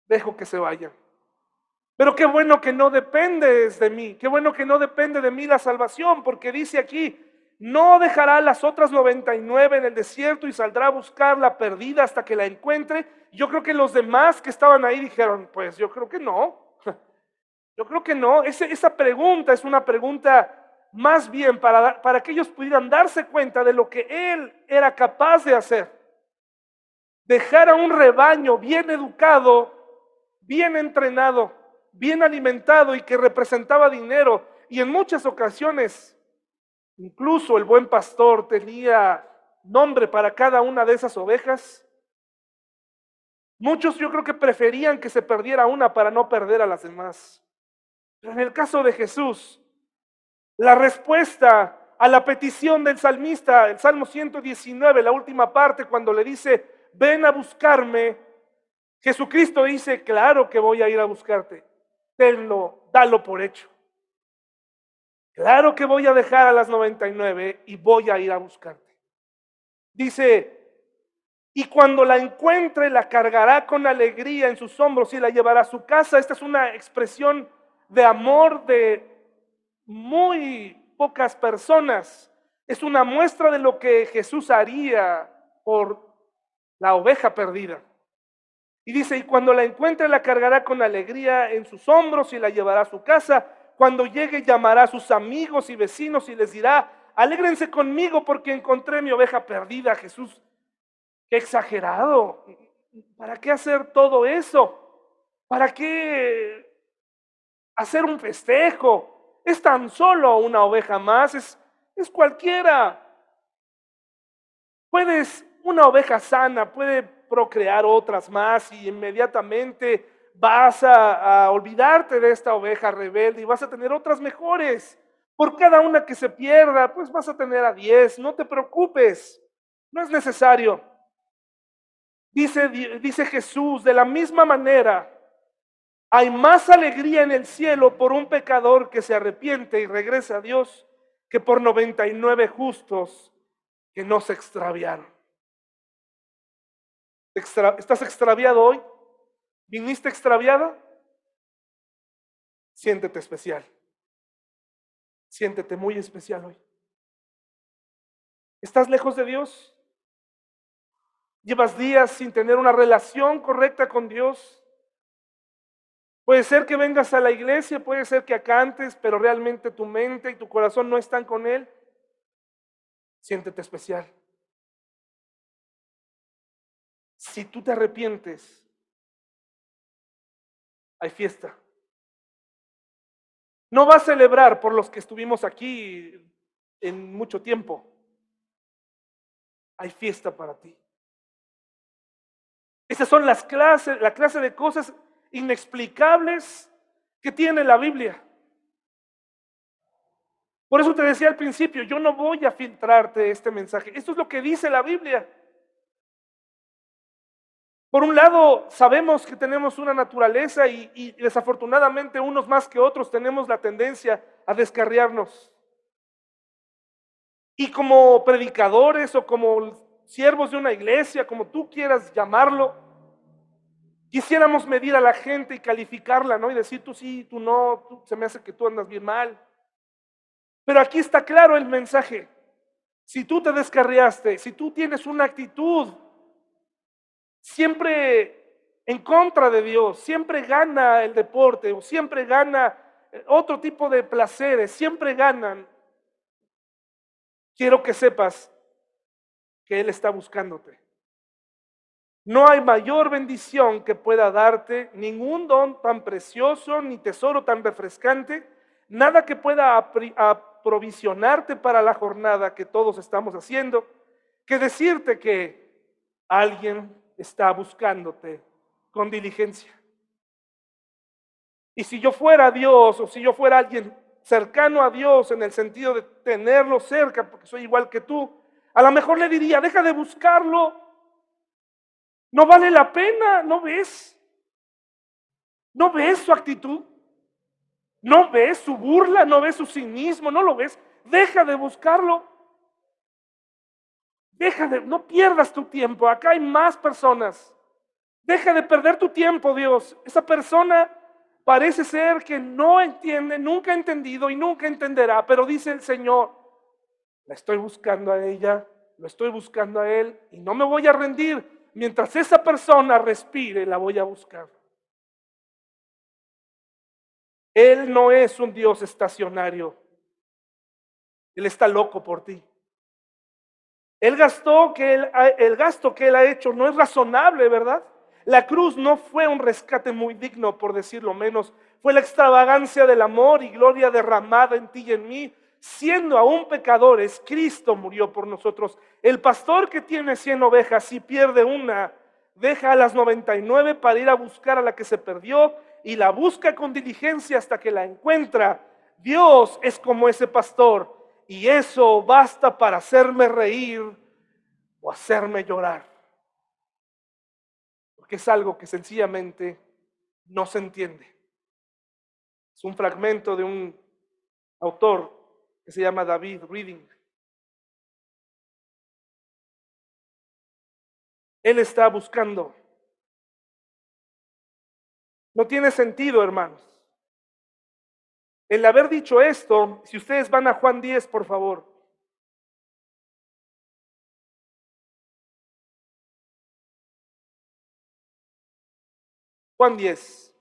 dejo que se vaya. Pero qué bueno que no dependes de mí, qué bueno que no depende de mí la salvación, porque dice aquí, no dejará las otras 99 en el desierto y saldrá a buscar la perdida hasta que la encuentre. Yo creo que los demás que estaban ahí dijeron, pues yo creo que no. Yo creo que no. esa pregunta es una pregunta más bien para, para que ellos pudieran darse cuenta de lo que él era capaz de hacer. Dejar a un rebaño bien educado, bien entrenado, bien alimentado y que representaba dinero. Y en muchas ocasiones, incluso el buen pastor tenía nombre para cada una de esas ovejas. Muchos yo creo que preferían que se perdiera una para no perder a las demás. Pero en el caso de Jesús, la respuesta a la petición del salmista, el Salmo 119, la última parte, cuando le dice, ven a buscarme, Jesucristo dice, claro que voy a ir a buscarte, dalo por hecho. Claro que voy a dejar a las 99 y voy a ir a buscarte. Dice, y cuando la encuentre la cargará con alegría en sus hombros y la llevará a su casa. Esta es una expresión de amor de muy pocas personas. Es una muestra de lo que Jesús haría por la oveja perdida. Y dice, y cuando la encuentre la cargará con alegría en sus hombros y la llevará a su casa. Cuando llegue llamará a sus amigos y vecinos y les dirá, alégrense conmigo porque encontré mi oveja perdida. Jesús, qué exagerado. ¿Para qué hacer todo eso? ¿Para qué hacer un festejo, es tan solo una oveja más, es, es cualquiera. Puedes, una oveja sana puede procrear otras más y inmediatamente vas a, olvidarte de esta oveja rebelde y vas a tener otras mejores. Por cada una que se pierda, pues vas a tener a diez, no te preocupes, no es necesario. Dice, dice Jesús, de la misma manera, hay más alegría en el cielo por un pecador que se arrepiente y regresa a Dios que por 99 justos que no se extraviaron. ¿Estás extraviado hoy? ¿Viniste extraviada? Siéntete especial. Siéntete muy especial hoy. ¿Estás lejos de Dios? ¿Llevas días sin tener una relación correcta con Dios? Puede ser que vengas a la iglesia, puede ser que cantes, pero realmente tu mente y tu corazón no están con Él. Siéntete especial. Si tú te arrepientes, hay fiesta. No va a celebrar por los que estuvimos aquí en mucho tiempo. Hay fiesta para ti. Esas son las clases, la clase de cosas inexplicables que tiene la Biblia. Por eso te decía al principio, yo no voy a filtrarte este mensaje. Esto es lo que dice la Biblia. Por un lado, sabemos que tenemos una naturaleza y, desafortunadamente unos más que otros tenemos la tendencia a descarriarnos. Y como predicadores o como siervos de una iglesia, como tú quieras llamarlo, quisiéramos medir a la gente y calificarla, ¿no? Y decir tú sí, tú no, tú, se me hace que tú andas bien mal. Pero aquí está claro el mensaje. Si tú te descarriaste, si tú tienes una actitud siempre en contra de Dios, siempre gana el deporte o siempre gana eh, otro tipo de placeres, siempre ganan. Quiero que sepas que Él está buscándote. No hay mayor bendición que pueda darte, ningún don tan precioso, ni tesoro tan refrescante, nada que pueda aprovisionarte para la jornada que todos estamos haciendo, que decirte que alguien está buscándote con diligencia. Y si yo fuera Dios o si yo fuera alguien cercano a Dios en el sentido de tenerlo cerca, porque soy igual que tú, a lo mejor le diría, deja de buscarlo, no vale la pena, ¿no ves? ¿No ves su actitud? ¿No ves su burla? ¿No ves su cinismo? ¿No lo ves? Deja de buscarlo. Deja de, no pierdas tu tiempo. Acá hay más personas. Deja de perder tu tiempo, Dios. Esa persona parece ser que no entiende, nunca ha entendido y nunca entenderá, pero dice el Señor, la estoy buscando a ella, lo estoy buscando a él y no me voy a rendir. Mientras esa persona respire, la voy a buscar. Él no es un Dios estacionario. Él está loco por ti. El, gastó que el gasto que él ha hecho no es razonable, ¿verdad? La cruz no fue un rescate muy digno, por decirlo menos. Fue la extravagancia del amor y gloria derramada en ti y en mí. Siendo aún pecadores, Cristo murió por nosotros. El pastor que tiene cien ovejas y pierde una, deja a las 99 para ir a buscar a la que se perdió y la busca con diligencia hasta que la encuentra. Dios es como ese pastor y eso basta para hacerme reír o hacerme llorar. Porque es algo que sencillamente no se entiende. Es un fragmento de un autor que se llama David Reading. Él está buscando. No tiene sentido, hermanos. El haber dicho esto, si ustedes van a Juan 10, por favor. Juan 10.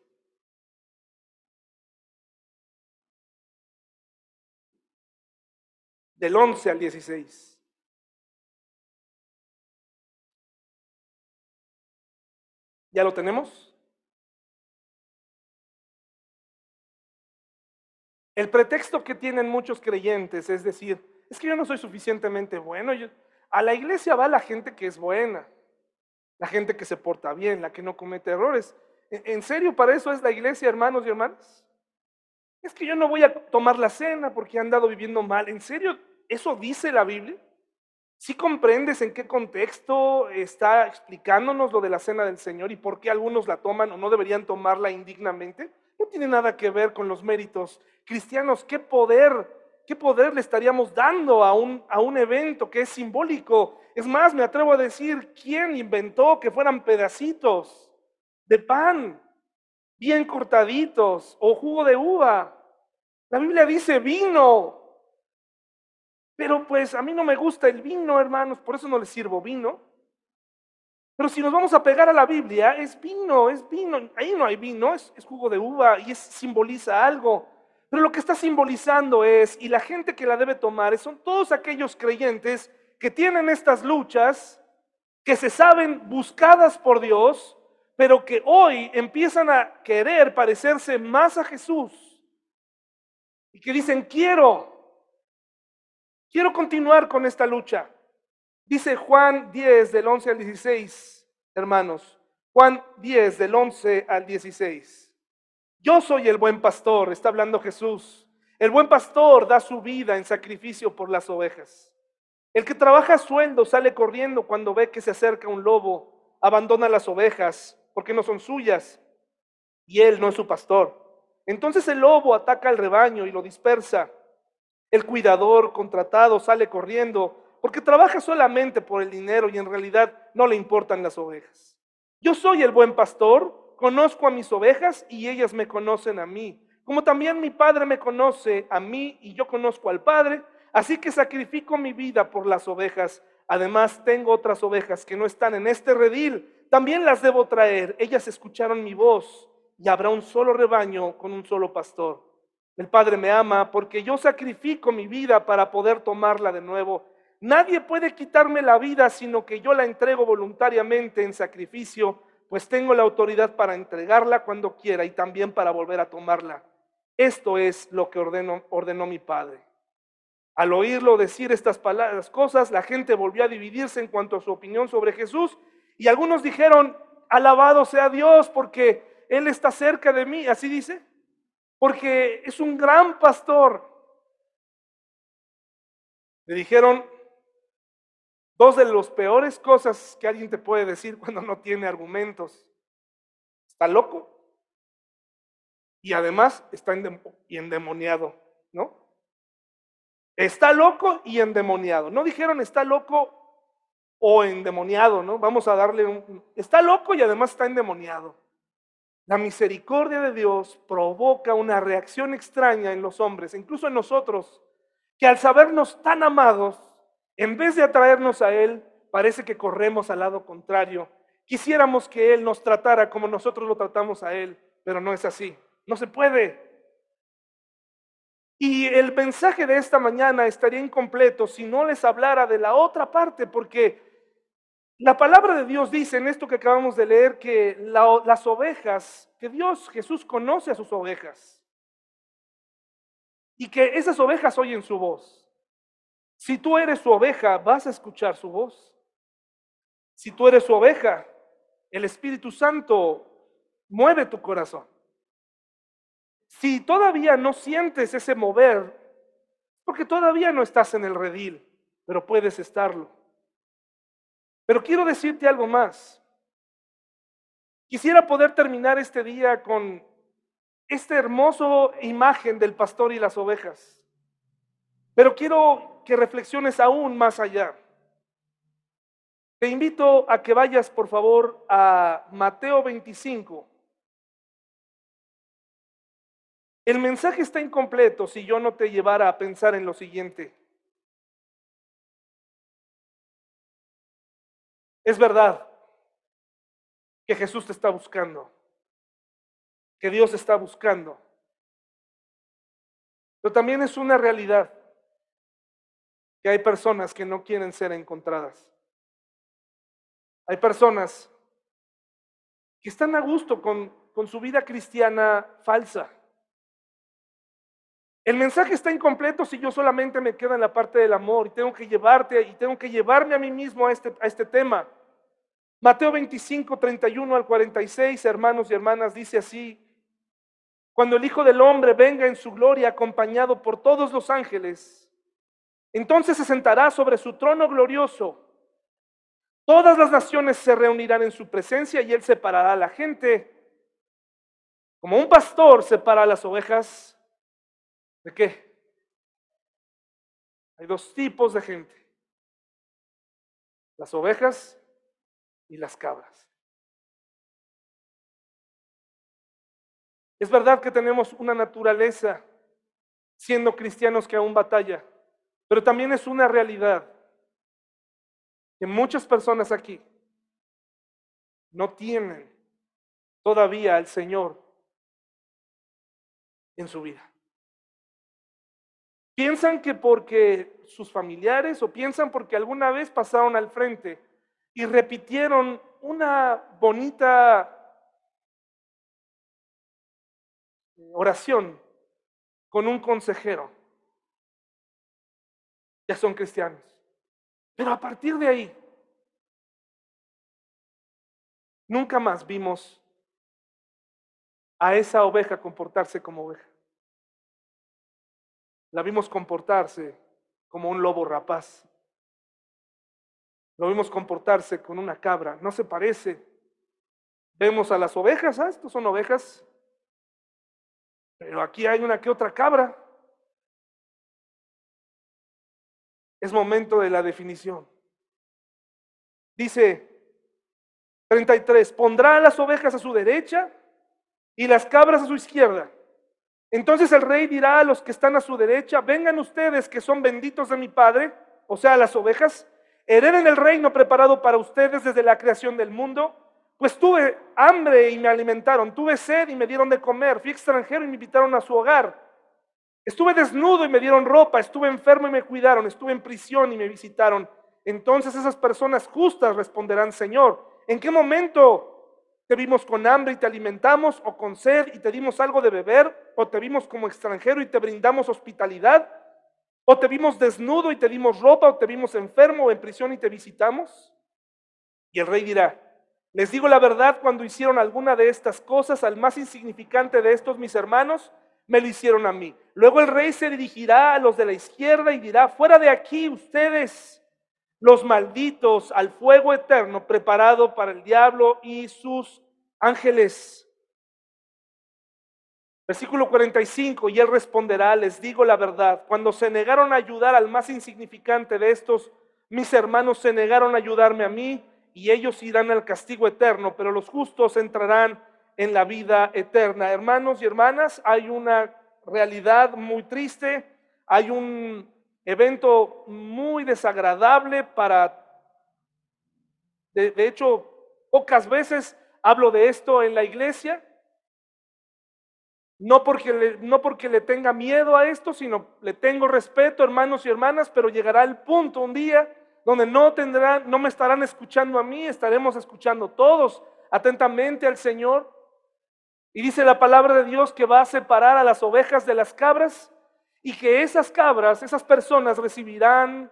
Del 11 al 16. ¿Ya lo tenemos? El pretexto que tienen muchos creyentes es decir, es que yo no soy suficientemente bueno. a la iglesia va la gente que es buena, la gente que se porta bien, la que no comete errores. ¿En serio para eso es la iglesia, hermanos y hermanas? Es que yo no voy a tomar la cena porque he andado viviendo mal. ¿En serio eso dice la Biblia? ¿Sí comprendes en qué contexto está explicándonos lo de la cena del Señor y por qué algunos la toman o no deberían tomarla indignamente? No tiene nada que ver con los méritos cristianos. ¿Qué poder, qué poder le estaríamos dando a un, a un evento que es simbólico? Es más, me atrevo a decir, ¿quién inventó que fueran pedacitos de pan bien cortaditos o jugo de uva? La Biblia dice vino, pero pues a mí no me gusta el vino, hermanos, por eso no les sirvo vino. Pero si nos vamos a pegar a la Biblia, es vino, es vino. Ahí no hay vino, es, jugo de uva y es, simboliza algo. Pero lo que está simbolizando es, y la gente que la debe tomar, son todos aquellos creyentes que tienen estas luchas, que se saben buscadas por Dios, pero que hoy empiezan a querer parecerse más a Jesús. Y que dicen, quiero, Quiero continuar con esta lucha. Dice Juan 10 del 11 al 16, hermanos. Juan 10 del 11 al 16. Yo soy el buen pastor, está hablando Jesús. El buen pastor da su vida en sacrificio por las ovejas. El que trabaja a sueldo sale corriendo cuando ve que se acerca un lobo, abandona las ovejas porque no son suyas y él no es su pastor. Entonces el lobo ataca al rebaño y lo dispersa. El cuidador contratado sale corriendo porque trabaja solamente por el dinero y en realidad no le importan las ovejas. Yo soy el buen pastor, conozco a mis ovejas y ellas me conocen a mí. Como también mi Padre me conoce a mí y yo conozco al Padre, así que sacrifico mi vida por las ovejas. Además tengo otras ovejas que no están en este redil, también las debo traer. Ellas escucharon mi voz y habrá un solo rebaño con un solo pastor. El Padre me ama porque yo sacrifico mi vida para poder tomarla de nuevo. Nadie puede quitarme la vida sino que yo la entrego voluntariamente en sacrificio, pues tengo la autoridad para entregarla cuando quiera y también para volver a tomarla. Esto es lo que ordenó, mi Padre. Al oírlo decir estas palabras, cosas, la gente volvió a dividirse en cuanto a su opinión sobre Jesús y algunos dijeron, alabado sea Dios porque Él está cerca de mí, así dice porque es un gran pastor. Le dijeron dos de las peores cosas que alguien te puede decir cuando no tiene argumentos. Está loco y además está endemoniado, ¿no? Está loco y endemoniado. No dijeron está loco o endemoniado, ¿no? Vamos a darle un... Está loco y además está endemoniado. La misericordia de Dios provoca una reacción extraña en los hombres, incluso en nosotros, que al sabernos tan amados, en vez de atraernos a Él, parece que corremos al lado contrario. Quisiéramos que Él nos tratara como nosotros lo tratamos a Él, pero no es así. No se puede. Y el mensaje de esta mañana estaría incompleto si no les hablara de la otra parte, porque la palabra de Dios dice en esto que acabamos de leer que las ovejas, que Dios, Jesús conoce a sus ovejas y que esas ovejas oyen su voz. Si tú eres su oveja, vas a escuchar su voz. Si tú eres su oveja, el Espíritu Santo mueve tu corazón. Si todavía no sientes ese mover, porque todavía no estás en el redil, pero puedes estarlo. Pero quiero decirte algo más. Quisiera poder terminar este día con esta hermosa imagen del pastor y las ovejas. Pero quiero que reflexiones aún más allá. Te invito a que vayas, por favor, a Mateo 25. El mensaje está incompleto si yo no te llevara a pensar en lo siguiente. Es verdad que Jesús te está buscando, que Dios está buscando. Pero también es una realidad que hay personas que no quieren ser encontradas. Hay personas que están a gusto con, con su vida cristiana falsa. El mensaje está incompleto si yo solamente me quedo en la parte del amor y tengo que llevarte y tengo que llevarme a mí mismo a este, a este tema. Mateo 25, 31 al 46, hermanos y hermanas, dice así, cuando el Hijo del Hombre venga en su gloria acompañado por todos los ángeles, entonces se sentará sobre su trono glorioso. Todas las naciones se reunirán en su presencia y él separará a la gente. Como un pastor separa a las ovejas ¿De qué? Hay dos tipos de gente. Las ovejas y las cabras. Es verdad que tenemos una naturaleza siendo cristianos que aún batalla, pero también es una realidad que muchas personas aquí no tienen todavía al Señor en su vida. Piensan que porque sus familiares o piensan porque alguna vez pasaron al frente y repitieron una bonita oración con un consejero. Ya son cristianos. Pero a partir de ahí, nunca más vimos a esa oveja comportarse como oveja. La vimos comportarse como un lobo rapaz. Lo vimos comportarse con una cabra. No se parece. Vemos a las ovejas, ¿ah? Estos son ovejas. Pero aquí hay una que otra cabra. Es momento de la definición. Dice 33, pondrá las ovejas a su derecha y las cabras a su izquierda. Entonces el rey dirá a los que están a su derecha, vengan ustedes que son benditos de mi Padre, o sea, las ovejas, hereden el reino preparado para ustedes desde la creación del mundo, pues tuve hambre y me alimentaron, tuve sed y me dieron de comer, fui extranjero y me invitaron a su hogar, estuve desnudo y me dieron ropa, estuve enfermo y me cuidaron, estuve en prisión y me visitaron. Entonces esas personas justas responderán, Señor, ¿en qué momento te vimos con hambre y te alimentamos, o con sed y te dimos algo de beber, o te vimos como extranjero y te brindamos hospitalidad, o te vimos desnudo y te dimos ropa, o te vimos enfermo o en prisión y te visitamos. Y el rey dirá, les digo la verdad, cuando hicieron alguna de estas cosas al más insignificante de estos mis hermanos, me lo hicieron a mí. Luego el rey se dirigirá a los de la izquierda y dirá, fuera de aquí ustedes los malditos al fuego eterno preparado para el diablo y sus ángeles. Versículo 45, y él responderá, les digo la verdad, cuando se negaron a ayudar al más insignificante de estos, mis hermanos se negaron a ayudarme a mí, y ellos irán al castigo eterno, pero los justos entrarán en la vida eterna. Hermanos y hermanas, hay una realidad muy triste, hay un evento muy desagradable para, de, hecho, pocas veces hablo de esto en la iglesia, no porque, le, no porque le tenga miedo a esto, sino le tengo respeto, hermanos y hermanas, pero llegará el punto un día donde no tendrán, no me estarán escuchando a mí, estaremos escuchando todos atentamente al Señor. Y dice la palabra de Dios que va a separar a las ovejas de las cabras y que esas cabras, esas personas recibirán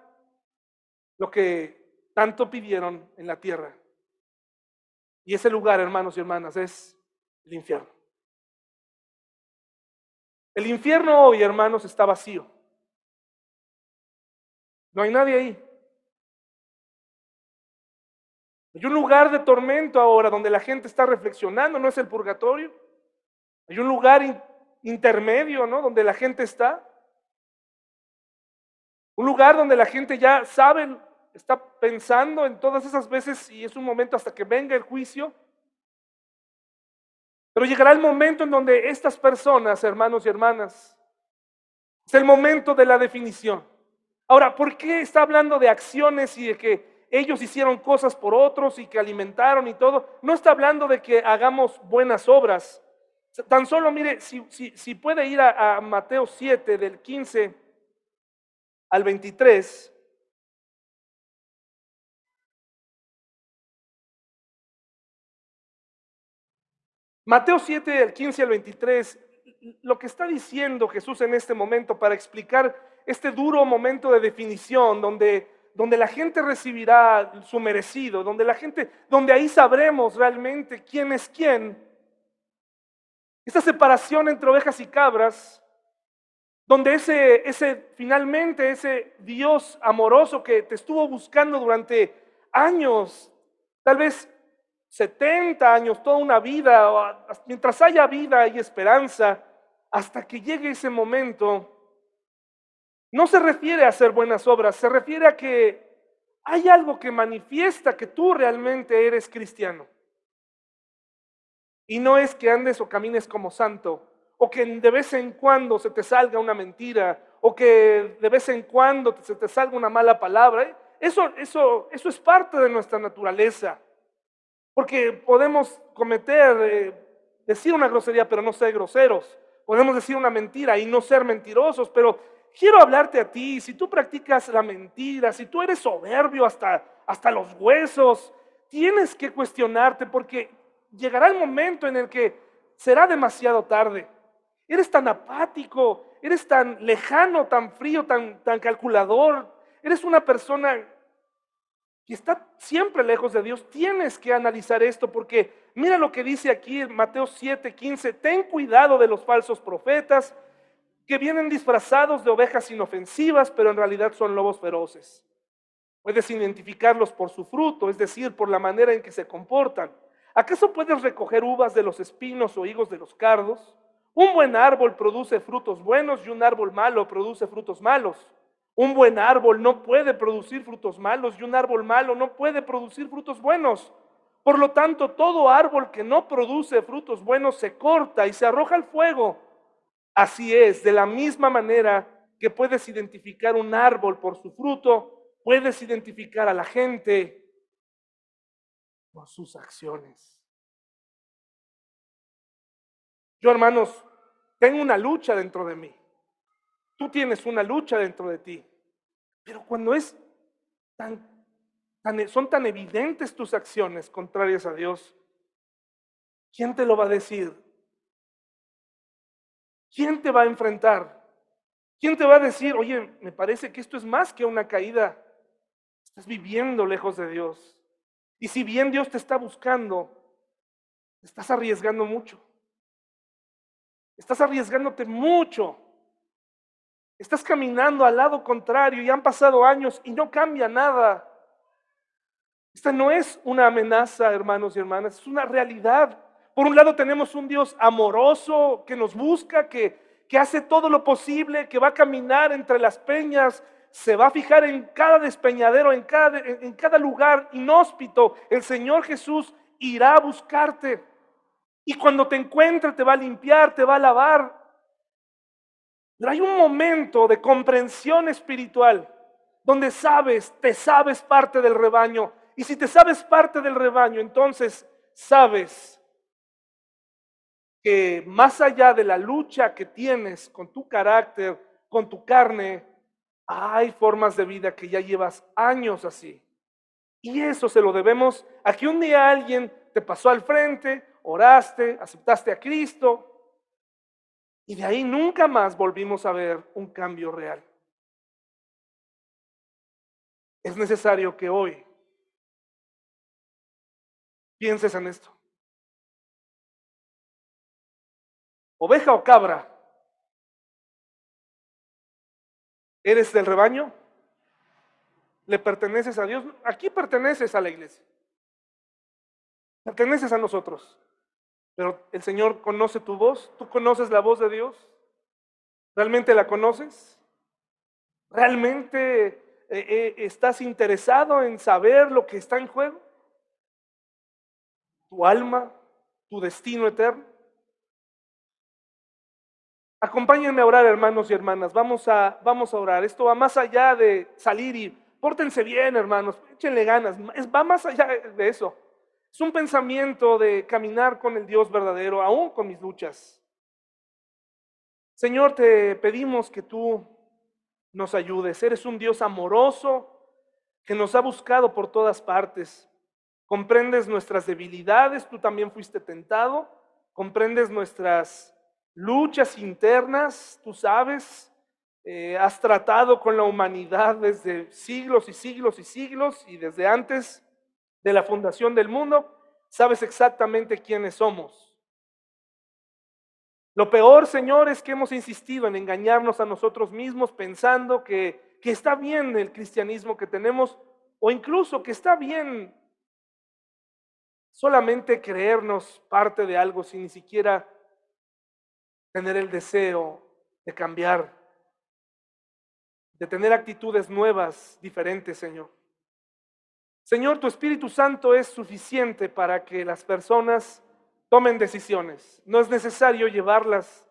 lo que tanto pidieron en la tierra. Y ese lugar, hermanos y hermanas, es el infierno. El infierno hoy, hermanos, está vacío. No hay nadie ahí. Hay un lugar de tormento ahora donde la gente está reflexionando, no es el purgatorio. Hay un lugar intermedio, ¿no? Donde la gente está. Un lugar donde la gente ya sabe, está pensando en todas esas veces y es un momento hasta que venga el juicio. Pero llegará el momento en donde estas personas, hermanos y hermanas, es el momento de la definición. Ahora, ¿por qué está hablando de acciones y de que ellos hicieron cosas por otros y que alimentaron y todo? No está hablando de que hagamos buenas obras. Tan solo, mire, si, si, puede ir a, Mateo 7 del 15 al 23, Mateo 7, del 15 al 23, lo que está diciendo Jesús en este momento para explicar este duro momento de definición donde, donde la gente recibirá su merecido, donde la gente, donde ahí sabremos realmente quién es quién. Esta separación entre ovejas y cabras, donde ese, ese finalmente ese Dios amoroso que te estuvo buscando durante años, tal vez 70 años, toda una vida, mientras haya vida y esperanza, hasta que llegue ese momento, no se refiere a hacer buenas obras, se refiere a que hay algo que manifiesta que tú realmente eres cristiano. Y no es que andes o camines como santo, o que de vez en cuando se te salga una mentira, o que de vez en cuando se te salga una mala palabra. Eso, eso, eso es parte de nuestra naturaleza. Porque podemos cometer, eh, decir una grosería, pero no ser groseros. Podemos decir una mentira y no ser mentirosos, pero quiero hablarte a ti. Si tú practicas la mentira, si tú eres soberbio hasta, hasta los huesos, tienes que cuestionarte porque llegará el momento en el que será demasiado tarde. Eres tan apático, eres tan lejano, tan frío, tan, tan calculador. Eres una persona y está siempre lejos de Dios, tienes que analizar esto porque mira lo que dice aquí en Mateo 7, 15, ten cuidado de los falsos profetas que vienen disfrazados de ovejas inofensivas, pero en realidad son lobos feroces. Puedes identificarlos por su fruto, es decir, por la manera en que se comportan. ¿Acaso puedes recoger uvas de los espinos o higos de los cardos? Un buen árbol produce frutos buenos y un árbol malo produce frutos malos. Un buen árbol no puede producir frutos malos y un árbol malo no puede producir frutos buenos. Por lo tanto, todo árbol que no produce frutos buenos se corta y se arroja al fuego. Así es, de la misma manera que puedes identificar un árbol por su fruto, puedes identificar a la gente por sus acciones. Yo, hermanos, tengo una lucha dentro de mí. Tú tienes una lucha dentro de ti. Pero cuando es tan, son tan evidentes tus acciones contrarias a Dios, ¿quién te lo va a decir? ¿Quién te va a enfrentar? ¿Quién te va a decir, oye, me parece que esto es más que una caída? Estás viviendo lejos de Dios. Y si bien Dios te está buscando, estás arriesgando mucho. Estás arriesgándote mucho. Estás caminando al lado contrario y han pasado años y no cambia nada. Esta no es una amenaza, hermanos y hermanas, es una realidad. Por un lado tenemos un Dios amoroso que nos busca, que, que hace todo lo posible, que va a caminar entre las peñas, se va a fijar en cada despeñadero, en cada, en cada lugar inhóspito. El Señor Jesús irá a buscarte. Y cuando te encuentre te va a limpiar, te va a lavar, pero hay un momento de comprensión espiritual donde sabes, te sabes parte del rebaño. Y si te sabes parte del rebaño, entonces sabes que más allá de la lucha que tienes con tu carácter, con tu carne, hay formas de vida que ya llevas años así. Y eso se lo debemos a que un día alguien te pasó al frente, oraste, aceptaste a Cristo, y de ahí nunca más volvimos a ver un cambio real. Es necesario que hoy pienses en esto. Oveja o cabra, ¿eres del rebaño? ¿Le perteneces a Dios? Aquí perteneces a la iglesia. Perteneces a nosotros. Pero el Señor conoce tu voz, tú conoces la voz de Dios. ¿Realmente la conoces? ¿Realmente eh, eh, estás interesado en saber lo que está en juego? ¿Tu alma? ¿Tu destino eterno? Acompáñenme a orar, hermanos y hermanas. Vamos a, vamos a orar. Esto va más allá de salir y pórtense bien, hermanos. Échenle ganas. Va más allá de eso. Es un pensamiento de caminar con el Dios verdadero, aún con mis luchas. Señor, te pedimos que tú nos ayudes. Eres un Dios amoroso que nos ha buscado por todas partes. Comprendes nuestras debilidades, tú también fuiste tentado. Comprendes nuestras luchas internas, tú sabes, eh, has tratado con la humanidad desde siglos y siglos y siglos y desde antes de la fundación del mundo, sabes exactamente quiénes somos. Lo peor, Señor, es que hemos insistido en engañarnos a nosotros mismos pensando que, que está bien el cristianismo que tenemos o incluso que está bien solamente creernos parte de algo sin ni siquiera tener el deseo de cambiar, de tener actitudes nuevas, diferentes, Señor. Señor, tu Espíritu Santo es suficiente para que las personas tomen decisiones. No es necesario llevarlas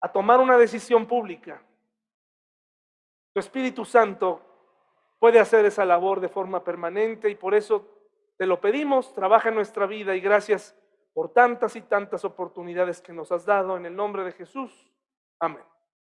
a tomar una decisión pública. Tu Espíritu Santo puede hacer esa labor de forma permanente y por eso te lo pedimos, trabaja en nuestra vida y gracias por tantas y tantas oportunidades que nos has dado en el nombre de Jesús. Amén.